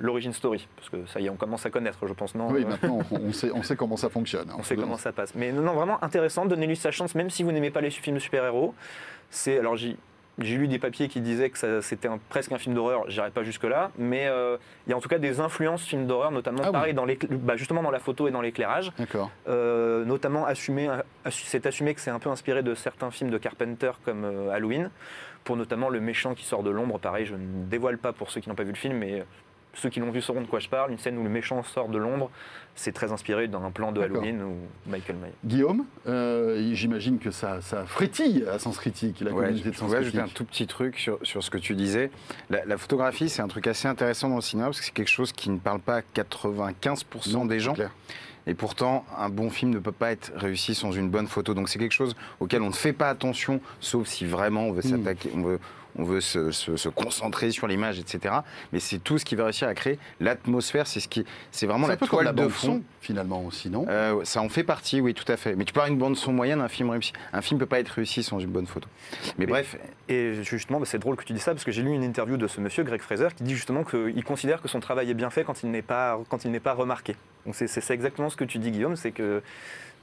l'origin story. Parce que ça y est, on commence à connaître, je pense. Non Oui, Euh, maintenant, on, on sait, on sait comment ça fonctionne. on sait comment ça passe. Mais non, non, vraiment intéressant. Donnez-lui sa chance, même si vous n'aimez pas les films de super-héros. C'est alors j'ai lu des papiers qui disaient que c'était presque un film d'horreur. J'irai pas jusque là, mais euh, il y a en tout cas des influences films d'horreur, notamment Ah oui. pareil dans bah, justement dans la photo et dans l'éclairage. D'accord. Euh, notamment assumé, assu- c'est assumé que c'est un peu inspiré de certains films de Carpenter comme euh, Halloween, pour notamment le méchant qui sort de l'ombre. Pareil, je ne dévoile pas pour ceux qui n'ont pas vu le film, mais euh, ceux qui l'ont vu sauront de quoi je parle. Une scène où le méchant sort de l'ombre, c'est très inspiré d'un plan de. Halloween ou Michael Myers. Guillaume, euh, j'imagine que ça, ça frétille à Sens Critique, la Ouais, communauté je de Sens voudrais ajouter un Critique. tout petit truc sur, sur ce que tu disais. La, la photographie, c'est un truc assez intéressant dans le cinéma parce que c'est quelque chose qui ne parle pas à 95% Non, des c'est gens. clair. Et pourtant, un bon film ne peut pas être réussi sans une bonne photo. Donc c'est quelque chose auquel on ne fait pas attention, sauf si vraiment on veut Mm. s'attaquer, on veut, on veut se, se- se concentrer sur l'image, etc. Mais c'est tout ce qui va réussir à créer l'atmosphère. C'est ce qui, c'est vraiment la un peu comme toile la de fond. son, finalement, aussi, non? Euh, ça en fait partie, oui, tout à fait. Mais tu avoir une bande son moyenne, un film réussi. Un film peut pas être réussi sans une bonne photo. Mais, Mais- bref, Et justement, bah, c'est drôle que tu dis ça parce que j'ai lu une interview de ce monsieur, Greg Fraser, qui dit justement qu'il considère que son travail est bien fait quand il n'est pas, quand il n'est pas remarqué. Donc c'est exactement ce que tu dis, Guillaume, c'est que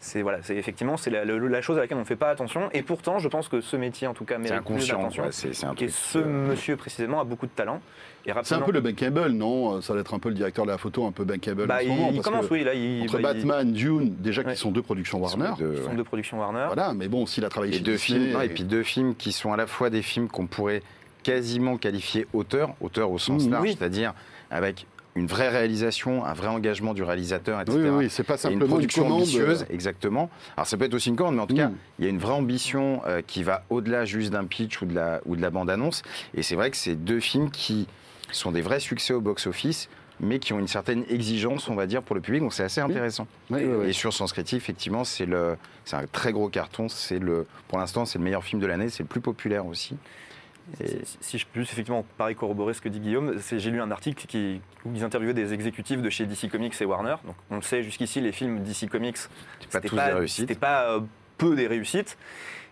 c'est voilà, c'est effectivement c'est la, chose à laquelle on ne fait pas attention. Et pourtant, je pense que ce métier, en tout cas, mérite plus d'attention. quoi. C'est c'est un Et ce euh, monsieur précisément a beaucoup de talent. Et C'est un peu le bankable, non? Ça va être un peu le directeur de la photo, un peu bankable bah, en ce il, moment. il parce commence, que oui, là, il, Entre bah, il- Batman, Dune, déjà qui Ouais. sont deux productions ils sont Warner. deux, ils sont ouais. de production Warner. Voilà, mais bon, s'il a travaillé Et chez deux Disney, films, non, et puis deux films qui sont à la fois des films qu'on pourrait quasiment qualifier auteurs, auteurs au sens Mmh, large, oui. c'est-à-dire avec une vraie réalisation, un vrai engagement du réalisateur, etc. Oui, oui, oui, c'est pas Et une simplement une, production commande. ambitieuse, exactement. Alors ça peut être aussi une commande, mais en tout cas, Mm. il y a une vraie ambition euh, qui va au-delà juste d'un pitch ou de la, ou de la bande-annonce. Et c'est vrai que c'est deux films qui sont des vrais succès au box-office, mais qui ont une certaine exigence, on va dire, pour le public. Donc c'est assez intéressant. Oui, oui, oui. Et sur Sens Critique, effectivement, c'est un très gros carton. C'est le, pour l'instant, c'est le meilleur film de l'année. C'est le plus populaire aussi. Et- Si, je peux effectivement pareil corroborer ce que dit Guillaume, j'ai lu un article qui, où ils interviewaient des exécutifs de chez DC Comics et Warner. Donc on le sait jusqu'ici, les films DC Comics, pas c'était réussites. C'était pas euh, peu des réussites.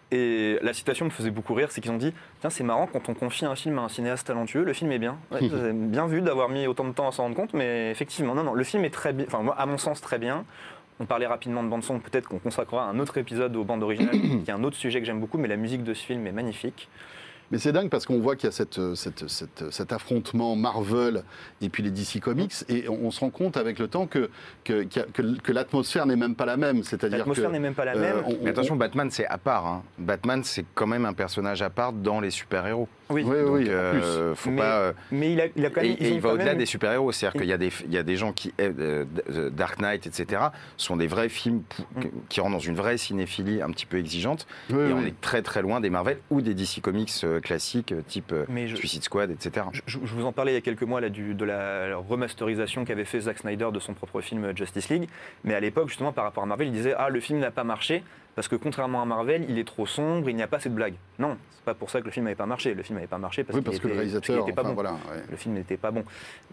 Et la citation me faisait beaucoup rire, c'est qu'ils ont dit Tiens, c'est marrant, quand on confie un film à un cinéaste talentueux, le film est bien. Ouais, vous avez bien vu d'avoir mis autant de temps à s'en rendre compte, mais effectivement, non, non, le film est très bien, enfin, moi, à mon sens, très bien. On parlait rapidement de bande-son, peut-être qu'on consacrera un autre épisode aux bandes originales, qui est un autre sujet que j'aime beaucoup, mais la musique de ce film est magnifique. Mais c'est dingue parce qu'on voit qu'il y a cette, euh, cette- cette- cet affrontement Marvel et puis les DC Comics, et on, on se rend compte avec le temps que, l'atmosphère n'est même pas la même. C'est-à-dire que L'atmosphère n'est même pas la euh, même. on- Mais attention, Batman, c'est à part. hein. Batman, c'est quand même un personnage à part dans les super-héros. Oui, Oui, Donc, oui, euh, faut Mais- pas. euh, mais il a, il a quand même. Et, il va au-delà des super-héros, c'est-à-dire qu'il y, a des- il y a des gens qui. euh, Dark Knight, etc., sont des vrais films Mm. qui rentrent dans une vraie cinéphilie un petit peu exigeante. Oui, et on est très très loin des Marvel ou des DC Comics classiques, type Mais je, Suicide Squad, etc. je- je vous en parlais il y a quelques mois là, du, de la remasterisation qu'avait fait Zack Snyder de son propre film Justice League. Mais à l'époque, justement, par rapport à Marvel, il disait Ah, le film n'a pas marché parce que contrairement à Marvel, il est trop sombre, il n'y a pas assez de blagues. Non, c'est pas pour ça que le film n'avait pas marché. Le film n'avait pas marché parce, Oui, qu'il parce que le réalisateur, qu'il était pas enfin, bon. voilà. ouais. Le film n'était pas bon.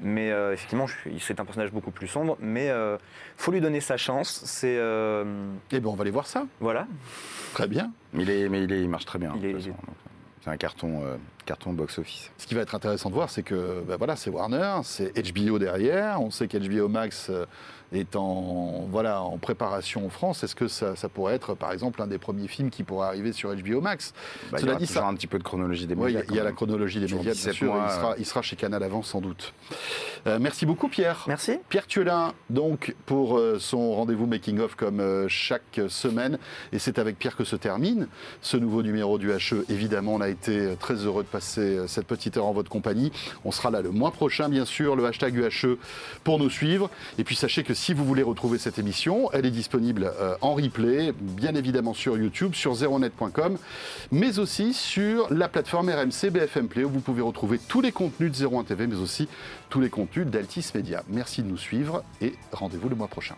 Mais euh, effectivement, c'est un personnage beaucoup plus sombre. Mais euh, faut lui donner sa chance. C'est. euh, Eh bien, on va aller voir ça. voilà. Très bien. Mais il, est, mais il, est- il marche très bien. Il de est-. Donc, C'est un carton, euh, carton box-office. Ce qui va être intéressant de voir, c'est que ben voilà, c'est Warner, c'est HBO derrière. On sait qu'HBO Max euh, est en, voilà, en préparation en France. Est-ce que ça, ça pourrait être, par exemple, un des premiers films qui pourrait arriver sur HBO Max? Bah, il y Cela aura dit, ça- un petit peu de chronologie des Oui, médias. a- il y a la chronologie des médias, bien 17 sûr. et mois, il, sera, euh. il sera chez Canal avant, sans doute. Euh, merci beaucoup, Pierre. Merci. Pierre Thiolin, donc, pour euh, son rendez-vous making-of comme euh, chaque semaine. Et c'est avec Pierre que se termine ce nouveau numéro du HE. Évidemment, on a été très heureux de passer euh, cette petite heure en votre compagnie. On sera là le mois prochain, bien sûr, le hashtag UHE pour nous suivre. Et puis, sachez que si vous voulez retrouver cette émission, elle est disponible euh, en replay, bien évidemment sur YouTube, sur zeronet.com, mais aussi sur la plateforme RMC BFM Play, où vous pouvez retrouver tous les contenus de 01 TV, mais aussi tous les contenus d'Altis Media. Merci de nous suivre et rendez-vous le mois prochain.